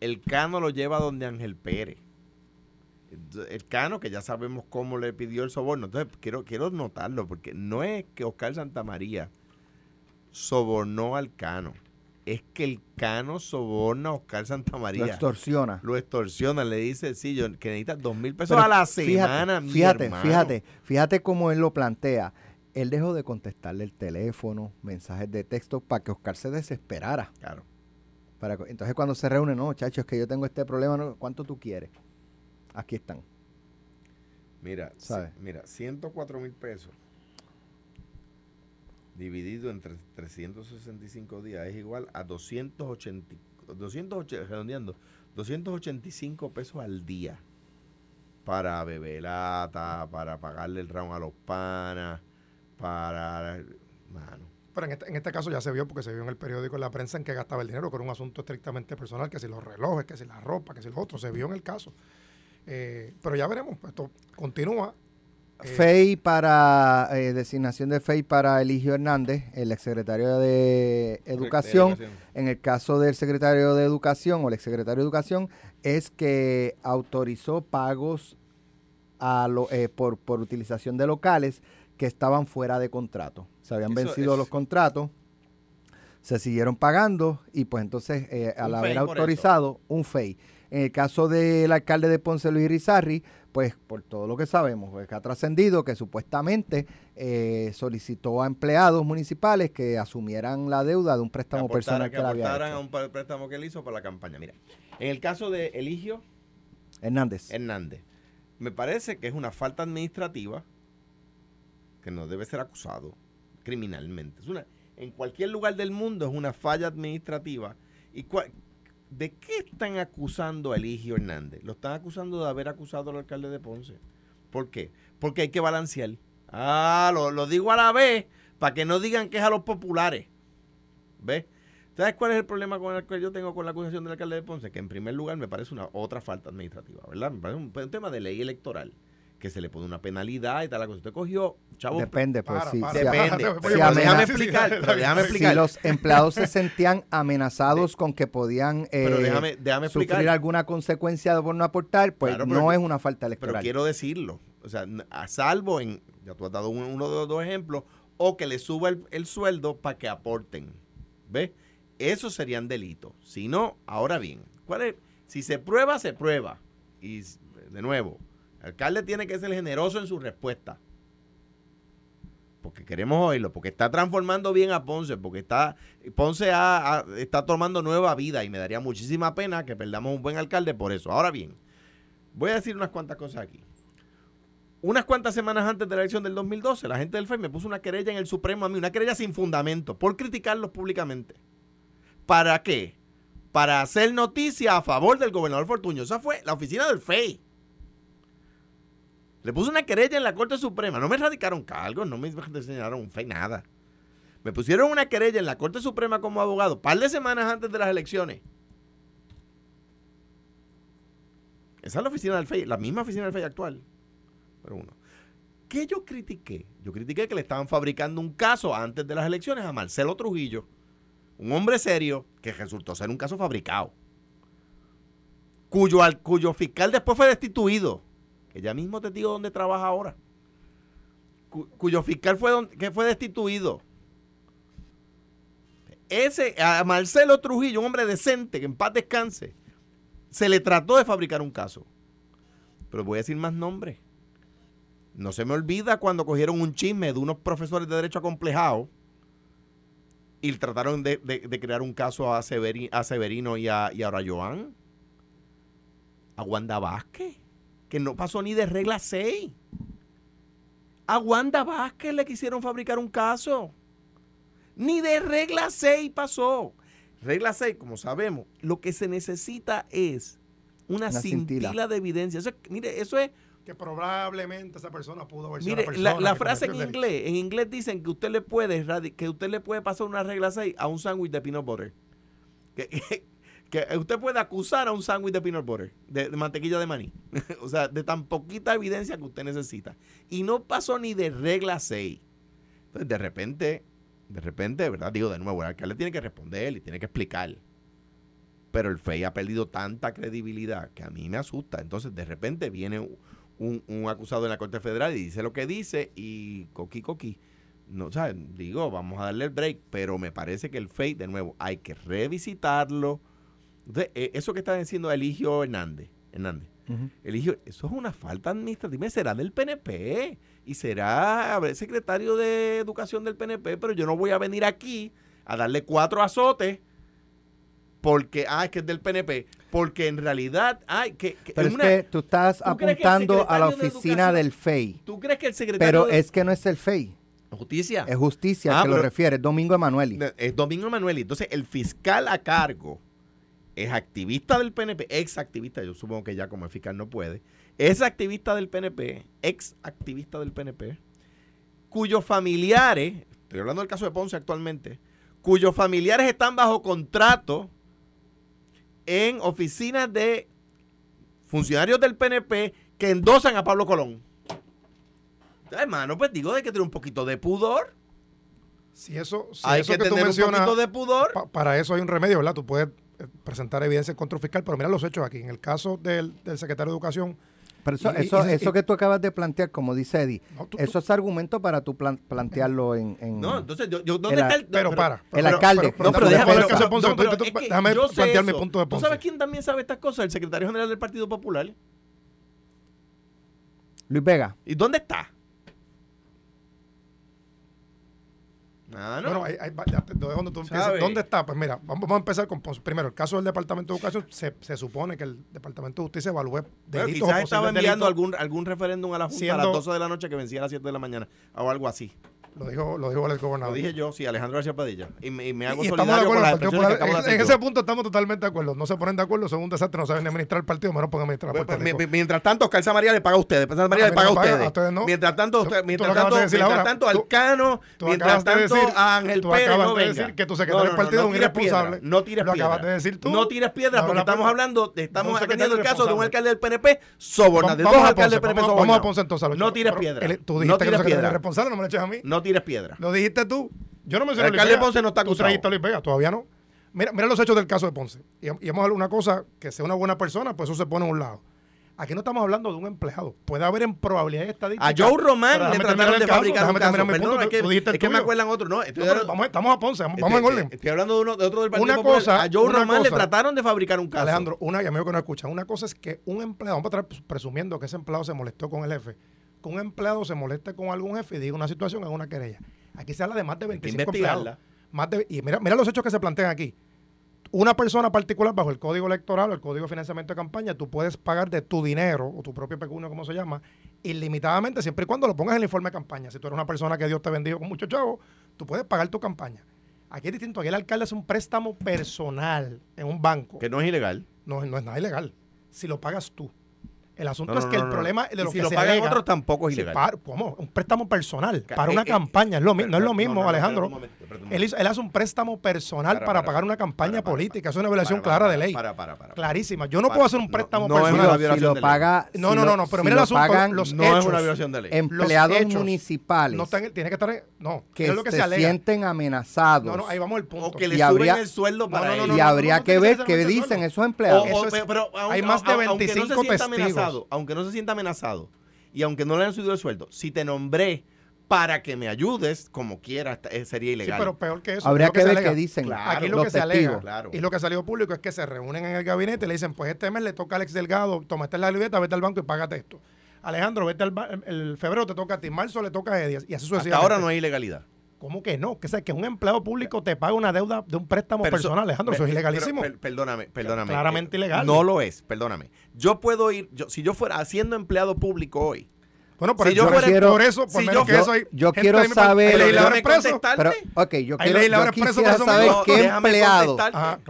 [SPEAKER 3] el Cano lo lleva donde Ángel Pérez. El Cano, que ya sabemos cómo le pidió el soborno. Entonces quiero, quiero notarlo, porque no es que Oscar Santamaría sobornó al Cano. Es que el Cano soborna a Oscar
[SPEAKER 2] Lo
[SPEAKER 3] Santamaría.
[SPEAKER 2] extorsiona.
[SPEAKER 3] Lo extorsiona, le dice, sí, yo, que necesitas dos mil pesos
[SPEAKER 2] Pero
[SPEAKER 3] a la
[SPEAKER 2] fíjate,
[SPEAKER 3] semana, mi
[SPEAKER 2] Fíjate,
[SPEAKER 3] hermano.
[SPEAKER 2] fíjate, fíjate cómo él lo plantea. Él dejó de contestarle el teléfono, mensajes de texto, para que Oscar se desesperara.
[SPEAKER 3] Claro.
[SPEAKER 2] Para, entonces cuando se reúne, no, chacho, es que yo tengo este problema, ¿no? ¿cuánto tú quieres? Aquí están.
[SPEAKER 3] Mira,
[SPEAKER 2] ¿Sabe?
[SPEAKER 3] ci- mira, 104 mil pesos dividido entre 365 días es igual a 280, 280 redondeando, 285 pesos al día para bebelata, para pagarle el round a los panas, para... Mano,
[SPEAKER 4] Pero en este, en este caso ya se vio, porque se vio en el periódico, en la prensa, en que gastaba el dinero, que era un asunto estrictamente personal, que si los relojes, que si la ropa, que si los otros, se vio en el caso. Eh, pero ya veremos, esto continúa. Eh,
[SPEAKER 2] FEI para, eh, designación de FEI para Eligio Hernández, el exsecretario de Educación. En el caso del secretario de Educación o el exsecretario de Educación, es que autorizó pagos a lo- eh, por, por utilización de locales que estaban fuera de contrato. Se habían
[SPEAKER 3] Eso
[SPEAKER 2] vencido
[SPEAKER 3] es-
[SPEAKER 2] los contratos, se siguieron pagando y pues entonces eh, al haber autorizado un FEI. En el caso del alcalde de Ponce, Luis Irizarri, pues por todo lo que sabemos, pues, que ha trascendido que supuestamente eh, solicitó a empleados municipales que asumieran la deuda de un
[SPEAKER 3] que
[SPEAKER 2] préstamo
[SPEAKER 3] aportara-
[SPEAKER 2] personal
[SPEAKER 3] que
[SPEAKER 2] que, le había hecho.
[SPEAKER 3] a un préstamo que él hizo para la campaña. Mira, en el caso de Eligio
[SPEAKER 2] Hernández.
[SPEAKER 3] Hernández, Me parece que es una falta administrativa que no debe ser acusado criminalmente. Es una, en cualquier lugar del mundo es una falla administrativa. ¿Y cuál- ¿De qué están acusando a Eligio Hernández? Lo están acusando de haber acusado al alcalde de Ponce. ¿Por qué? Porque hay que balancear. Ah, lo, digo a la vez para que no digan que es a los populares. ¿Ves? ¿Sabes cuál es el problema con el que yo tengo con la acusación del alcalde de Ponce? Que en primer lugar me parece una otra falta administrativa, ¿verdad? Me parece un tema de ley electoral, que se le pone una penalidad y tal. La cosa. Usted cogió, chavo,
[SPEAKER 2] Depende, pues
[SPEAKER 4] Para,
[SPEAKER 2] sí.
[SPEAKER 4] para,
[SPEAKER 2] si-
[SPEAKER 3] Depende.
[SPEAKER 4] para,
[SPEAKER 3] Pero
[SPEAKER 4] oye,
[SPEAKER 2] si
[SPEAKER 3] déjame explicar, pero déjame
[SPEAKER 2] Si los empleados se sentían *laughs* amenazados con que podían eh,
[SPEAKER 3] Pero déjame, déjame explicar.
[SPEAKER 2] sufrir alguna consecuencia por no aportar, pues
[SPEAKER 3] Claro, pero
[SPEAKER 2] no es una falta
[SPEAKER 3] Pero
[SPEAKER 2] electoral.
[SPEAKER 3] quiero decirlo. O sea, a salvo en, ya tú has dado uno, uno de los dos ejemplos, o que le suba el, el sueldo para que aporten. ¿Ves? Esos serían delitos. Si no, ahora bien, ¿cuál es? Si se prueba, se prueba. Y de nuevo, el alcalde tiene que ser generoso en su respuesta. Porque queremos oírlo, porque está transformando bien a Ponce, porque está Ponce está tomando nueva vida y me daría muchísima pena que perdamos un buen alcalde por eso. Ahora bien, voy a decir unas cuantas cosas aquí. Unas cuantas semanas antes de la elección del 2012, la gente del FEI me puso una querella en el Supremo a mí, una querella sin fundamento, por criticarlos públicamente. ¿Para qué? Para hacer noticia a favor del gobernador Fortuño. Esa fue la oficina del FEI. Le puse una querella en la Corte Suprema. No me radicaron cargos, no me enseñaron un FEI, nada. Me pusieron una querella en la Corte Suprema como abogado, par de semanas antes de las elecciones. Esa es la oficina del FEI, la misma oficina del FEI actual. Pero uno. ¿Qué yo critiqué? Yo critiqué que le estaban fabricando un caso antes de las elecciones a Marcelo Trujillo, un hombre serio que resultó ser un caso fabricado, cuyo, cuyo fiscal después fue destituido, ya mismo te digo dónde trabaja ahora, cu- cuyo fiscal fue, don- que fue destituido. Ese, a Marcelo Trujillo, un hombre decente, que en paz descanse, se le trató de fabricar un caso. Pero voy a decir más nombres. No se me olvida cuando cogieron un chisme de unos profesores de derecho acomplejado y trataron de, de- crear un caso a, Severi- a Severino y a, y a Joan. A Wanda Vázquez, que no pasó ni de regla 6. A Wanda Vázquez le quisieron fabricar un caso. Ni de regla 6 pasó. Regla 6, como sabemos, lo que se necesita es una,
[SPEAKER 2] Una
[SPEAKER 3] cintila.
[SPEAKER 2] cintila.
[SPEAKER 3] de evidencia. Eso es- mire, eso es
[SPEAKER 4] Que probablemente esa persona pudo haber sido
[SPEAKER 3] Mire,
[SPEAKER 4] persona
[SPEAKER 3] la frase en inglés, en inglés dicen que usted le puede que usted le puede pasar una regla 6 a un sándwich de peanut butter. Que, que- que usted puede acusar a un sándwich de peanut butter, de, mantequilla de maní. *laughs* o sea, de tan poquita evidencia que usted necesita. Y no pasó ni de regla 6. Entonces, de repente, de repente, ¿verdad? Digo de nuevo, el alcalde tiene que responder y tiene que explicar. Pero el FEI ha perdido tanta credibilidad que a mí me asusta. Entonces, de repente viene un, un acusado en la Corte Federal y dice lo que dice y coqui coqui. No, o sea, digo, vamos a darle el break, pero me parece que el FEI, de nuevo, hay que revisitarlo. Entonces, eh, eso que está diciendo Eligio Hernández, Hernández. Eligio, eso es una falta administrativa, será del PNP y será ver, secretario de Educación del PNP, pero yo no voy a venir aquí a darle cuatro azotes porque, ah, es que es del PNP, porque en realidad, ay, que, que
[SPEAKER 2] Pero es
[SPEAKER 3] una-
[SPEAKER 2] que tú estás
[SPEAKER 3] ¿Tú crees que el
[SPEAKER 2] apuntando a la
[SPEAKER 3] de
[SPEAKER 2] oficina del FEI.
[SPEAKER 3] ¿Tú crees que el secretario
[SPEAKER 2] Pero
[SPEAKER 3] de
[SPEAKER 2] es que no es el FEI,
[SPEAKER 3] Justicia
[SPEAKER 2] es justicia
[SPEAKER 3] Ah,
[SPEAKER 2] que lo refiere, es Domingo Emanueli.
[SPEAKER 3] es Domingo Emanuel? Entonces, el fiscal a cargo es activista del PNP, ex activista, yo supongo que ya como el fiscal no puede, es activista del PNP, ex activista del PNP, cuyos familiares, estoy hablando del caso de Ponce actualmente, cuyos familiares están bajo contrato en oficinas de funcionarios del PNP que endosan a Pablo Colón. Hermano, pues digo de que tiene un poquito de pudor.
[SPEAKER 4] Si eso, si
[SPEAKER 3] Hay
[SPEAKER 4] eso
[SPEAKER 3] que,
[SPEAKER 4] que, tú
[SPEAKER 3] un poquito de pudor.
[SPEAKER 4] pa- para eso hay un remedio, ¿verdad? Tú puedes presentar evidencia contra un fiscal, pero mira los hechos aquí. En el caso del, del secretario de Educación,
[SPEAKER 2] Pero eso,
[SPEAKER 4] Y- y-
[SPEAKER 2] eso,
[SPEAKER 4] y-
[SPEAKER 2] eso que tú acabas de plantear, como dice Eddie,
[SPEAKER 4] No, tú-
[SPEAKER 2] eso es argumento para tú plan- plantearlo en... en-
[SPEAKER 3] No, entonces yo, yo ¿dónde
[SPEAKER 2] El-
[SPEAKER 3] está el
[SPEAKER 4] pero, para.
[SPEAKER 2] el alcalde.
[SPEAKER 4] Pero,
[SPEAKER 3] No, pero
[SPEAKER 4] déjame
[SPEAKER 3] déjame, no, pero
[SPEAKER 4] tú- tú-
[SPEAKER 3] es que
[SPEAKER 4] plantear mi punto de
[SPEAKER 3] ¿Tú
[SPEAKER 4] Ponce.
[SPEAKER 3] sabes quién también sabe estas cosas? El secretario general del Partido Popular.
[SPEAKER 2] Luis Vega.
[SPEAKER 3] ¿Y dónde está? Ah, no.
[SPEAKER 4] Bueno, ahí, ahí, tú ¿Dónde está? Pues mira, vamos, vamos, a empezar con Primero, el caso del Departamento de Educación, se, se supone que el Departamento de Justicia evalúe delitos.
[SPEAKER 3] Pero
[SPEAKER 4] quizás
[SPEAKER 3] estaba enviando algún, algún referéndum a la Junta
[SPEAKER 4] siendo, a
[SPEAKER 3] las 12 de la noche que vencía a las 7 de la mañana o algo así.
[SPEAKER 4] Lo dijo, lo dijo el gobernador.
[SPEAKER 3] Lo dije yo, sí, Alejandro García Padilla. Y me, y me hago
[SPEAKER 4] y
[SPEAKER 3] solidario con las
[SPEAKER 4] En, ese punto estamos totalmente de acuerdo. No se ponen de acuerdo, son un desastre, no saben administrar el partido, menos pongan administrar
[SPEAKER 3] pues, pues, Puerto Mientras tanto, Oscar Samaria le paga a ustedes, San
[SPEAKER 4] María
[SPEAKER 3] le paga a, ustedes.
[SPEAKER 4] A ustedes no.
[SPEAKER 3] Mientras tanto, mientras tanto, mientras tanto Alcano, mientras tanto
[SPEAKER 4] decir,
[SPEAKER 3] a Ángel
[SPEAKER 4] tú
[SPEAKER 3] Pérez,
[SPEAKER 4] acabas
[SPEAKER 3] no
[SPEAKER 4] de decir que tu partido es un irresponsable.
[SPEAKER 3] No tires
[SPEAKER 4] piedras.
[SPEAKER 3] Lo
[SPEAKER 4] acabas de decir tú.
[SPEAKER 3] No tires
[SPEAKER 4] piedras
[SPEAKER 3] porque estamos hablando, estamos atendiendo el caso de un alcalde del PNP sobornado, de dos alcaldes del PNP
[SPEAKER 4] sobornados. Vamos a Ponce entonces.
[SPEAKER 3] No tires
[SPEAKER 4] piedras. Tú dijiste que el responsable, no me lo eches a mí
[SPEAKER 3] tires piedra.
[SPEAKER 4] Lo dijiste tú. Yo no mencioné
[SPEAKER 3] El alcalde Ponce no está
[SPEAKER 4] Tú
[SPEAKER 3] acusado.
[SPEAKER 4] trajiste todavía no. Mira, mira los hechos del caso de Ponce. Y, y vamos a una cosa, que sea una buena persona, pues eso se pone a un lado. Aquí no estamos hablando de un empleado. Puede haber en probabilidades estadísticas.
[SPEAKER 3] A Joe Román le trataron de fabricar un caso.
[SPEAKER 4] estamos a Ponce, vamos, en
[SPEAKER 3] este,
[SPEAKER 4] orden.
[SPEAKER 3] Estoy hablando de, uno, de otro del Partido
[SPEAKER 4] Una cosa,
[SPEAKER 3] A Joe Román le trataron de fabricar un caso.
[SPEAKER 4] Alejandro, una y amigo que no escucha, una cosa es que un empleado, vamos a estar presumiendo que ese empleado se molestó con el jefe que un empleado se moleste con algún jefe y diga una situación en una querella. Aquí se habla de más de 25 empleados. Más de, y mira, mira los hechos que se plantean aquí. Una persona particular bajo el código electoral o el código de financiamiento de campaña, tú puedes pagar de tu dinero o tu propio pecunio, como se llama, ilimitadamente, siempre y cuando lo pongas en el informe de campaña. Si tú eres una persona que Dios te bendijo con mucho chavo, tú puedes pagar tu campaña. Aquí es distinto. Aquí el alcalde hace un préstamo personal en un banco.
[SPEAKER 3] Que no es ilegal.
[SPEAKER 4] No, no es nada ilegal. Si lo pagas tú. El asunto es que el problema de lo
[SPEAKER 3] si
[SPEAKER 4] que
[SPEAKER 3] lo
[SPEAKER 4] se
[SPEAKER 3] pagan
[SPEAKER 4] alega,
[SPEAKER 3] otros tampoco es ilegal.
[SPEAKER 4] ¿Cómo? Un préstamo personal para
[SPEAKER 3] eh,
[SPEAKER 4] una
[SPEAKER 3] eh,
[SPEAKER 4] campaña. No es lo mismo, Alejandro. Él, hizo, él, hace un préstamo personal
[SPEAKER 3] para,
[SPEAKER 4] pagar una campaña política. es una violación clara de ley.
[SPEAKER 3] Para, para, para.
[SPEAKER 4] Clarísima. Yo no puedo hacer un préstamo personal.
[SPEAKER 2] No,
[SPEAKER 3] si
[SPEAKER 2] lo paga,
[SPEAKER 4] no, no, no. Pero mira el asunto.
[SPEAKER 2] Pagan,
[SPEAKER 4] los
[SPEAKER 3] no es una violación de ley.
[SPEAKER 2] Empleados municipales.
[SPEAKER 4] No tiene que estar. No.
[SPEAKER 2] Que se, sienten amenazados.
[SPEAKER 4] No, no, ahí vamos al punto.
[SPEAKER 3] O que le suben el sueldo para
[SPEAKER 2] Y habría que ver qué dicen esos empleados.
[SPEAKER 4] Hay más de 25 testigos
[SPEAKER 3] aunque no se sienta amenazado y aunque no le hayan subido el sueldo, si te nombré para que me ayudes, como quiera, eh, sería ilegal.
[SPEAKER 4] Sí, pero peor que eso.
[SPEAKER 2] Habría que,
[SPEAKER 4] que,
[SPEAKER 2] ver qué dicen.
[SPEAKER 3] Claro,
[SPEAKER 4] Aquí lo que
[SPEAKER 2] testigos, se
[SPEAKER 4] alega,
[SPEAKER 3] claro.
[SPEAKER 4] y lo que salió público es que se reúnen en el gabinete y le dicen, pues este mes le toca a Alex Delgado, tomaste la libreta, vete al banco y págate esto. Alejandro, vete al el febrero te toca a ti, marzo le toca a Edias y así sucesivamente.
[SPEAKER 3] Hasta ahora no hay ilegalidad.
[SPEAKER 4] ¿Cómo que no? Que, sea, que un empleado público te paga una deuda de un préstamo personal, Alejandro. Eso es ilegalísimo.
[SPEAKER 3] Perdóname, perdóname.
[SPEAKER 4] Claramente
[SPEAKER 3] eh,
[SPEAKER 4] ilegal.
[SPEAKER 3] No lo es, perdóname. Yo puedo ir, yo, si yo fuera haciendo empleado público hoy,
[SPEAKER 4] bueno, por,
[SPEAKER 3] si yo, fuera, quiero,
[SPEAKER 4] por eso, por
[SPEAKER 3] yo,
[SPEAKER 4] que eso.
[SPEAKER 2] Yo quiero saber.
[SPEAKER 3] El
[SPEAKER 4] legislador
[SPEAKER 3] preso.
[SPEAKER 2] Pero, ok, yo quiero yo quisiera saber qué empleado.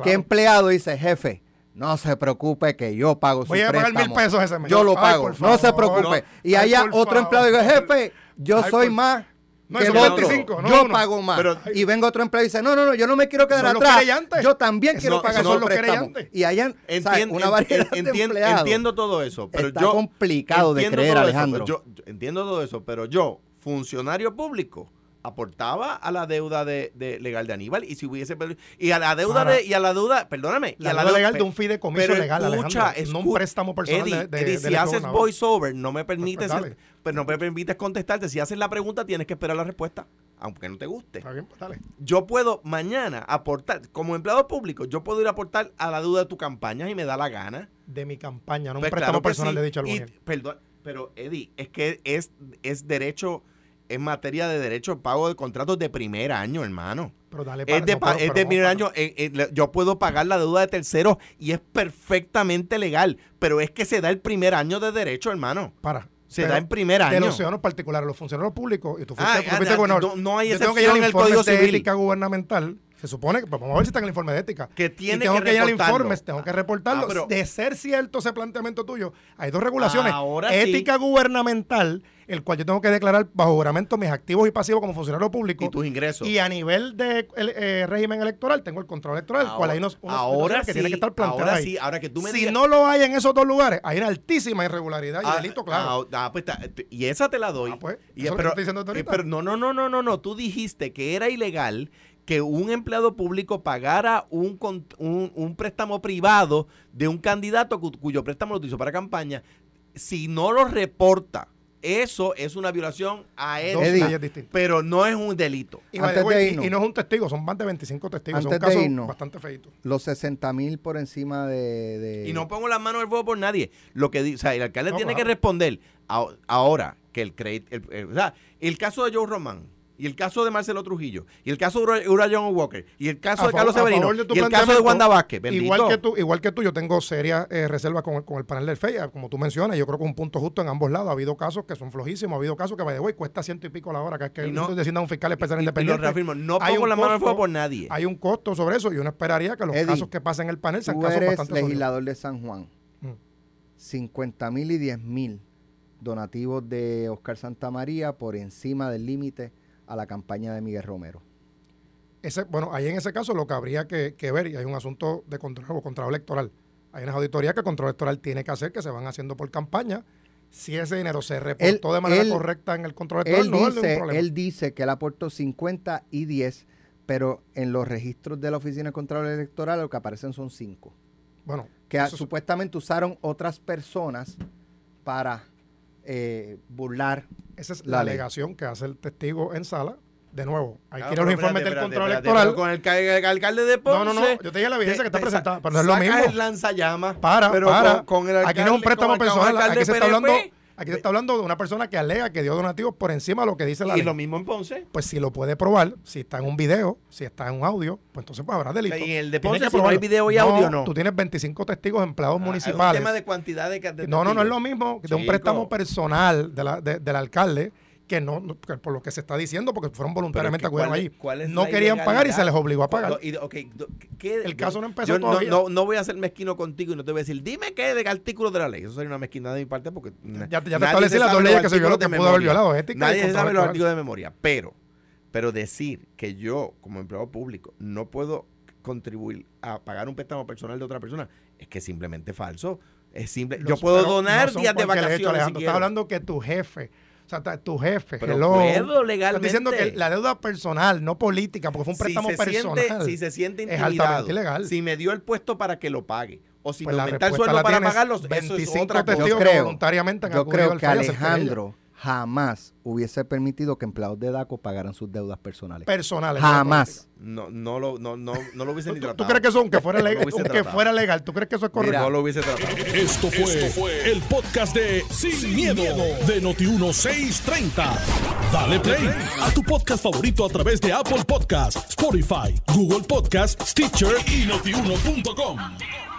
[SPEAKER 2] Qué empleado dice, jefe. No se preocupe que yo pago su.
[SPEAKER 4] Voy a pagar mil pesos ese mes.
[SPEAKER 2] Yo lo pago. No se preocupe. Y
[SPEAKER 4] ay,
[SPEAKER 2] haya otro empleado y
[SPEAKER 4] digo,
[SPEAKER 2] jefe, yo soy más
[SPEAKER 4] no,
[SPEAKER 2] que el otro.
[SPEAKER 4] 25, no,
[SPEAKER 2] yo
[SPEAKER 4] uno.
[SPEAKER 2] pago más.
[SPEAKER 3] Pero,
[SPEAKER 2] y venga otro empleado y dice, no, no, no, yo no me quiero quedar atrás. Yo también quiero
[SPEAKER 3] no,
[SPEAKER 2] pagar
[SPEAKER 4] los
[SPEAKER 2] préstamos. Y hayan
[SPEAKER 3] entiendo,
[SPEAKER 2] una variedad
[SPEAKER 3] entiendo,
[SPEAKER 2] de
[SPEAKER 3] Entiendo todo eso, pero
[SPEAKER 2] Está
[SPEAKER 3] yo...
[SPEAKER 2] complicado de creer, Alejandro.
[SPEAKER 3] Eso, yo, yo, entiendo todo eso, pero yo, funcionario público aportaba a la deuda de, legal de Aníbal y si hubiese y a la deuda de, y a la deuda perdóname
[SPEAKER 4] la, deuda legal de un fideicomiso legal
[SPEAKER 3] escucha,
[SPEAKER 4] escu no un préstamo personal
[SPEAKER 3] Eddie,
[SPEAKER 4] de, de,
[SPEAKER 3] si haces voiceover no me pues,
[SPEAKER 4] pues, permites
[SPEAKER 3] pero pues, no me permites contestarte. Si haces la pregunta tienes que esperar la respuesta aunque no te guste.
[SPEAKER 4] Bien, pues, dale.
[SPEAKER 3] yo puedo mañana aportar como empleado público yo puedo ir a aportar a la deuda de tu campaña y me da la gana.
[SPEAKER 4] De mi campaña no un préstamo personal
[SPEAKER 3] sí.
[SPEAKER 4] le he
[SPEAKER 3] dicho
[SPEAKER 4] al
[SPEAKER 3] perdón pero Eddie es que es es derecho en materia de derecho al pago de contratos de primer año, hermano.
[SPEAKER 4] Pero dale para,
[SPEAKER 3] es de, es de primer año. Yo puedo pagar la deuda de terceros y es perfectamente legal, pero es que se da el primer año de derecho, hermano.
[SPEAKER 4] Para.
[SPEAKER 3] Se da en primer año.
[SPEAKER 4] Los ciudadanos particulares, los funcionarios públicos, y tú fuiste,
[SPEAKER 3] ah. ah no, no hay
[SPEAKER 4] yo que
[SPEAKER 3] en el Código Civil.
[SPEAKER 4] ética gubernamental se supone que, pues vamos a ver si está en el informe de ética.
[SPEAKER 3] Que tiene y
[SPEAKER 4] tengo
[SPEAKER 3] que,
[SPEAKER 4] que
[SPEAKER 3] reportarlo.
[SPEAKER 4] el informe, tengo que ah,
[SPEAKER 3] ah, reportarlo. Pero,
[SPEAKER 4] de ser cierto ese planteamiento tuyo, hay dos regulaciones.
[SPEAKER 3] Ahora sí.
[SPEAKER 4] ética gubernamental el cual yo tengo que declarar bajo juramento mis activos y pasivos como funcionario público.
[SPEAKER 3] Y tus ingresos.
[SPEAKER 4] Y a nivel de el, eh, régimen electoral tengo el control electoral, ahora, cual hay unos,
[SPEAKER 3] ahora
[SPEAKER 4] sí, que tiene que estar planteado
[SPEAKER 3] ahora. Sí, ahora que tú me
[SPEAKER 4] si no lo hay en esos dos lugares, hay una altísima irregularidad
[SPEAKER 3] ah, y
[SPEAKER 4] delito, claro.
[SPEAKER 3] Ah, ah, pues y esa te la doy.
[SPEAKER 4] Ah, pues,
[SPEAKER 3] y
[SPEAKER 4] estoy diciendo
[SPEAKER 3] eh, pero no, no, no, no, no, no, tú dijiste que era ilegal que un empleado público pagara un, un, un préstamo privado de un candidato cuyo préstamo lo utilizó para campaña, si no lo reporta eso es una violación a
[SPEAKER 4] EDSA,
[SPEAKER 3] pero no es un delito.
[SPEAKER 4] Y,
[SPEAKER 2] Antes
[SPEAKER 4] y, no es un testigo, son más de 25 testigos.
[SPEAKER 2] Antes
[SPEAKER 4] son
[SPEAKER 2] de
[SPEAKER 4] bastante feitos.
[SPEAKER 2] Los 60 mil por encima de,
[SPEAKER 3] Y no pongo las manos al fuego por nadie. Lo que o sea, el alcalde tiene que responder. Ahora, que el, el, el, el caso de Joe Román y el caso de Marcelo Trujillo, y el caso de Ura- Ura John Walker, y el caso
[SPEAKER 4] A
[SPEAKER 3] de Carlos Severino,
[SPEAKER 4] de
[SPEAKER 3] y el caso de Wanda Vázquez, bendito.
[SPEAKER 4] Igual que tú, igual que tú, yo tengo serias eh, reservas con el, con el panel del FEIA, como tú mencionas, yo creo que es un punto justo en ambos lados. Ha habido casos que son flojísimos, ha habido casos que, by the way, cuesta ciento y pico la hora, que es que
[SPEAKER 3] Y no-
[SPEAKER 4] designa un fiscal especial
[SPEAKER 3] y- y lo
[SPEAKER 4] independiente.
[SPEAKER 3] reafirmo, no
[SPEAKER 4] Hay
[SPEAKER 3] pongo
[SPEAKER 4] un
[SPEAKER 3] la mano al
[SPEAKER 4] costo-
[SPEAKER 3] fuego por nadie.
[SPEAKER 4] Hay un costo sobre eso y uno esperaría que los
[SPEAKER 2] Eddie,
[SPEAKER 4] casos que pasen en el panel sean
[SPEAKER 2] Tú
[SPEAKER 4] casos
[SPEAKER 2] eres
[SPEAKER 4] bastante sólidos.
[SPEAKER 2] legislador de San Juan.
[SPEAKER 4] Mm.
[SPEAKER 2] 50 mil y 10 mil donativos de Oscar Santamaría por encima del límite a la campaña de Miguel Romero.
[SPEAKER 4] Ese, bueno, ahí en ese caso lo que habría que, que ver, y hay un asunto de control o control electoral. Hay unas auditorías que el control electoral tiene que hacer, que se van haciendo por campaña. Si ese dinero se reportó
[SPEAKER 2] Él-
[SPEAKER 4] de manera
[SPEAKER 2] él-
[SPEAKER 4] correcta en el control electoral,
[SPEAKER 2] Él
[SPEAKER 4] no es un
[SPEAKER 2] dice,
[SPEAKER 4] problema.
[SPEAKER 2] él dice que él aportó 50 y 10, pero en los registros de la Oficina de Control Electoral lo que aparecen son 5.
[SPEAKER 4] bueno,
[SPEAKER 2] Que a- supuestamente usaron otras personas para eh, burlar.
[SPEAKER 4] esa es
[SPEAKER 2] la
[SPEAKER 4] la,
[SPEAKER 2] ley.
[SPEAKER 4] alegación que hace el testigo en sala. De nuevo, hay
[SPEAKER 3] Ah,
[SPEAKER 4] que ir a
[SPEAKER 3] pero
[SPEAKER 4] los
[SPEAKER 3] espérate,
[SPEAKER 4] informes del control
[SPEAKER 3] espérate,
[SPEAKER 4] electoral.
[SPEAKER 3] pero Con el, el alcalde de Ponce.
[SPEAKER 4] No, no, no, yo te dije la evidencia que está presentada, pero no es lo mismo.
[SPEAKER 3] el lanzallamas.
[SPEAKER 4] Para,
[SPEAKER 3] pero
[SPEAKER 4] para.
[SPEAKER 3] Con, con el
[SPEAKER 4] aquí no es un
[SPEAKER 3] alcalde,
[SPEAKER 4] préstamo personal,
[SPEAKER 3] alcalde
[SPEAKER 4] aquí se está hablando, aquí se está hablando de una persona que alega que dio donativos por encima de lo que dice la
[SPEAKER 3] Y
[SPEAKER 4] ley.
[SPEAKER 3] lo mismo en Ponce.
[SPEAKER 4] Pues si lo puede probar, si está en un video, si está en un audio, pues entonces pues habrá delito.
[SPEAKER 3] Y en el de Ponce, si no hay video y audio, no.
[SPEAKER 4] Tú tienes 25 testigos empleados
[SPEAKER 3] Ah,
[SPEAKER 4] municipales.
[SPEAKER 3] Es un tema de cantidad de, de
[SPEAKER 4] No, no, no es lo mismo que de un préstamo personal de la- de- del alcalde que no, no- que por lo que se está diciendo, porque fueron voluntariamente
[SPEAKER 3] que,
[SPEAKER 4] acudieron
[SPEAKER 3] ¿cuál
[SPEAKER 4] ahí.
[SPEAKER 3] es- cuál es
[SPEAKER 4] No querían pagar y se les obligó a pagar.
[SPEAKER 3] Y, ok, do- ¿qué-
[SPEAKER 4] El caso no empezó
[SPEAKER 3] yo
[SPEAKER 4] todavía.
[SPEAKER 3] No, no voy a ser mezquino contigo y no te voy a decir, dime qué de artículo de la ley. Eso sería una mezquinada de mi parte porque.
[SPEAKER 4] Ya- ya te establecí las dos leyes que se violó, que pudo haber violado, ética y
[SPEAKER 3] Nadie se
[SPEAKER 4] control
[SPEAKER 3] sabe los artículos de memoria. Pero, pero decir que yo, como empleado público, no puedo contribuir a pagar un préstamo personal de otra persona es que simplemente falso. Es simple. yo puedo donar
[SPEAKER 4] no
[SPEAKER 3] días de vacaciones.
[SPEAKER 4] hecho,
[SPEAKER 3] si.
[SPEAKER 4] Estás hablando que tu jefe, sea, tu jefe,
[SPEAKER 3] Pero
[SPEAKER 4] hello,
[SPEAKER 3] puedo
[SPEAKER 4] Estás
[SPEAKER 3] legalmente.
[SPEAKER 4] diciendo que la deuda personal, no política, porque fue un préstamo
[SPEAKER 3] si se
[SPEAKER 4] personal.
[SPEAKER 3] Siente, si se siente
[SPEAKER 4] es
[SPEAKER 3] intimidado,
[SPEAKER 4] altamente ilegal.
[SPEAKER 3] si me dio el puesto para que lo pague, o si
[SPEAKER 4] Pues
[SPEAKER 3] me aumenta el sueldo para pagarlos, eso es
[SPEAKER 4] 25
[SPEAKER 3] otra cosa.
[SPEAKER 2] Yo
[SPEAKER 4] que
[SPEAKER 2] creo,
[SPEAKER 4] voluntariamente han
[SPEAKER 2] yo creo
[SPEAKER 4] al
[SPEAKER 2] que. Alejandro jamás hubiese permitido que empleados de DACO pagaran sus deudas personales.
[SPEAKER 4] personales. no
[SPEAKER 2] Jamás.
[SPEAKER 3] No, no, lo, no, no, no lo hubiese ni
[SPEAKER 4] ¿Tú,
[SPEAKER 3] tratado.
[SPEAKER 4] tú crees que eso, aunque fuera *laughs*
[SPEAKER 3] No
[SPEAKER 4] legal,
[SPEAKER 3] hubiese
[SPEAKER 4] aunque fuera legal, tú crees que eso es correcto?
[SPEAKER 3] No lo hubiese tratado.
[SPEAKER 1] Esto fue, el podcast de Sin, miedo, de Noti1630. Dale play a tu podcast favorito a través de Apple Podcasts, Spotify, Google Podcasts, Stitcher y notiuno.com.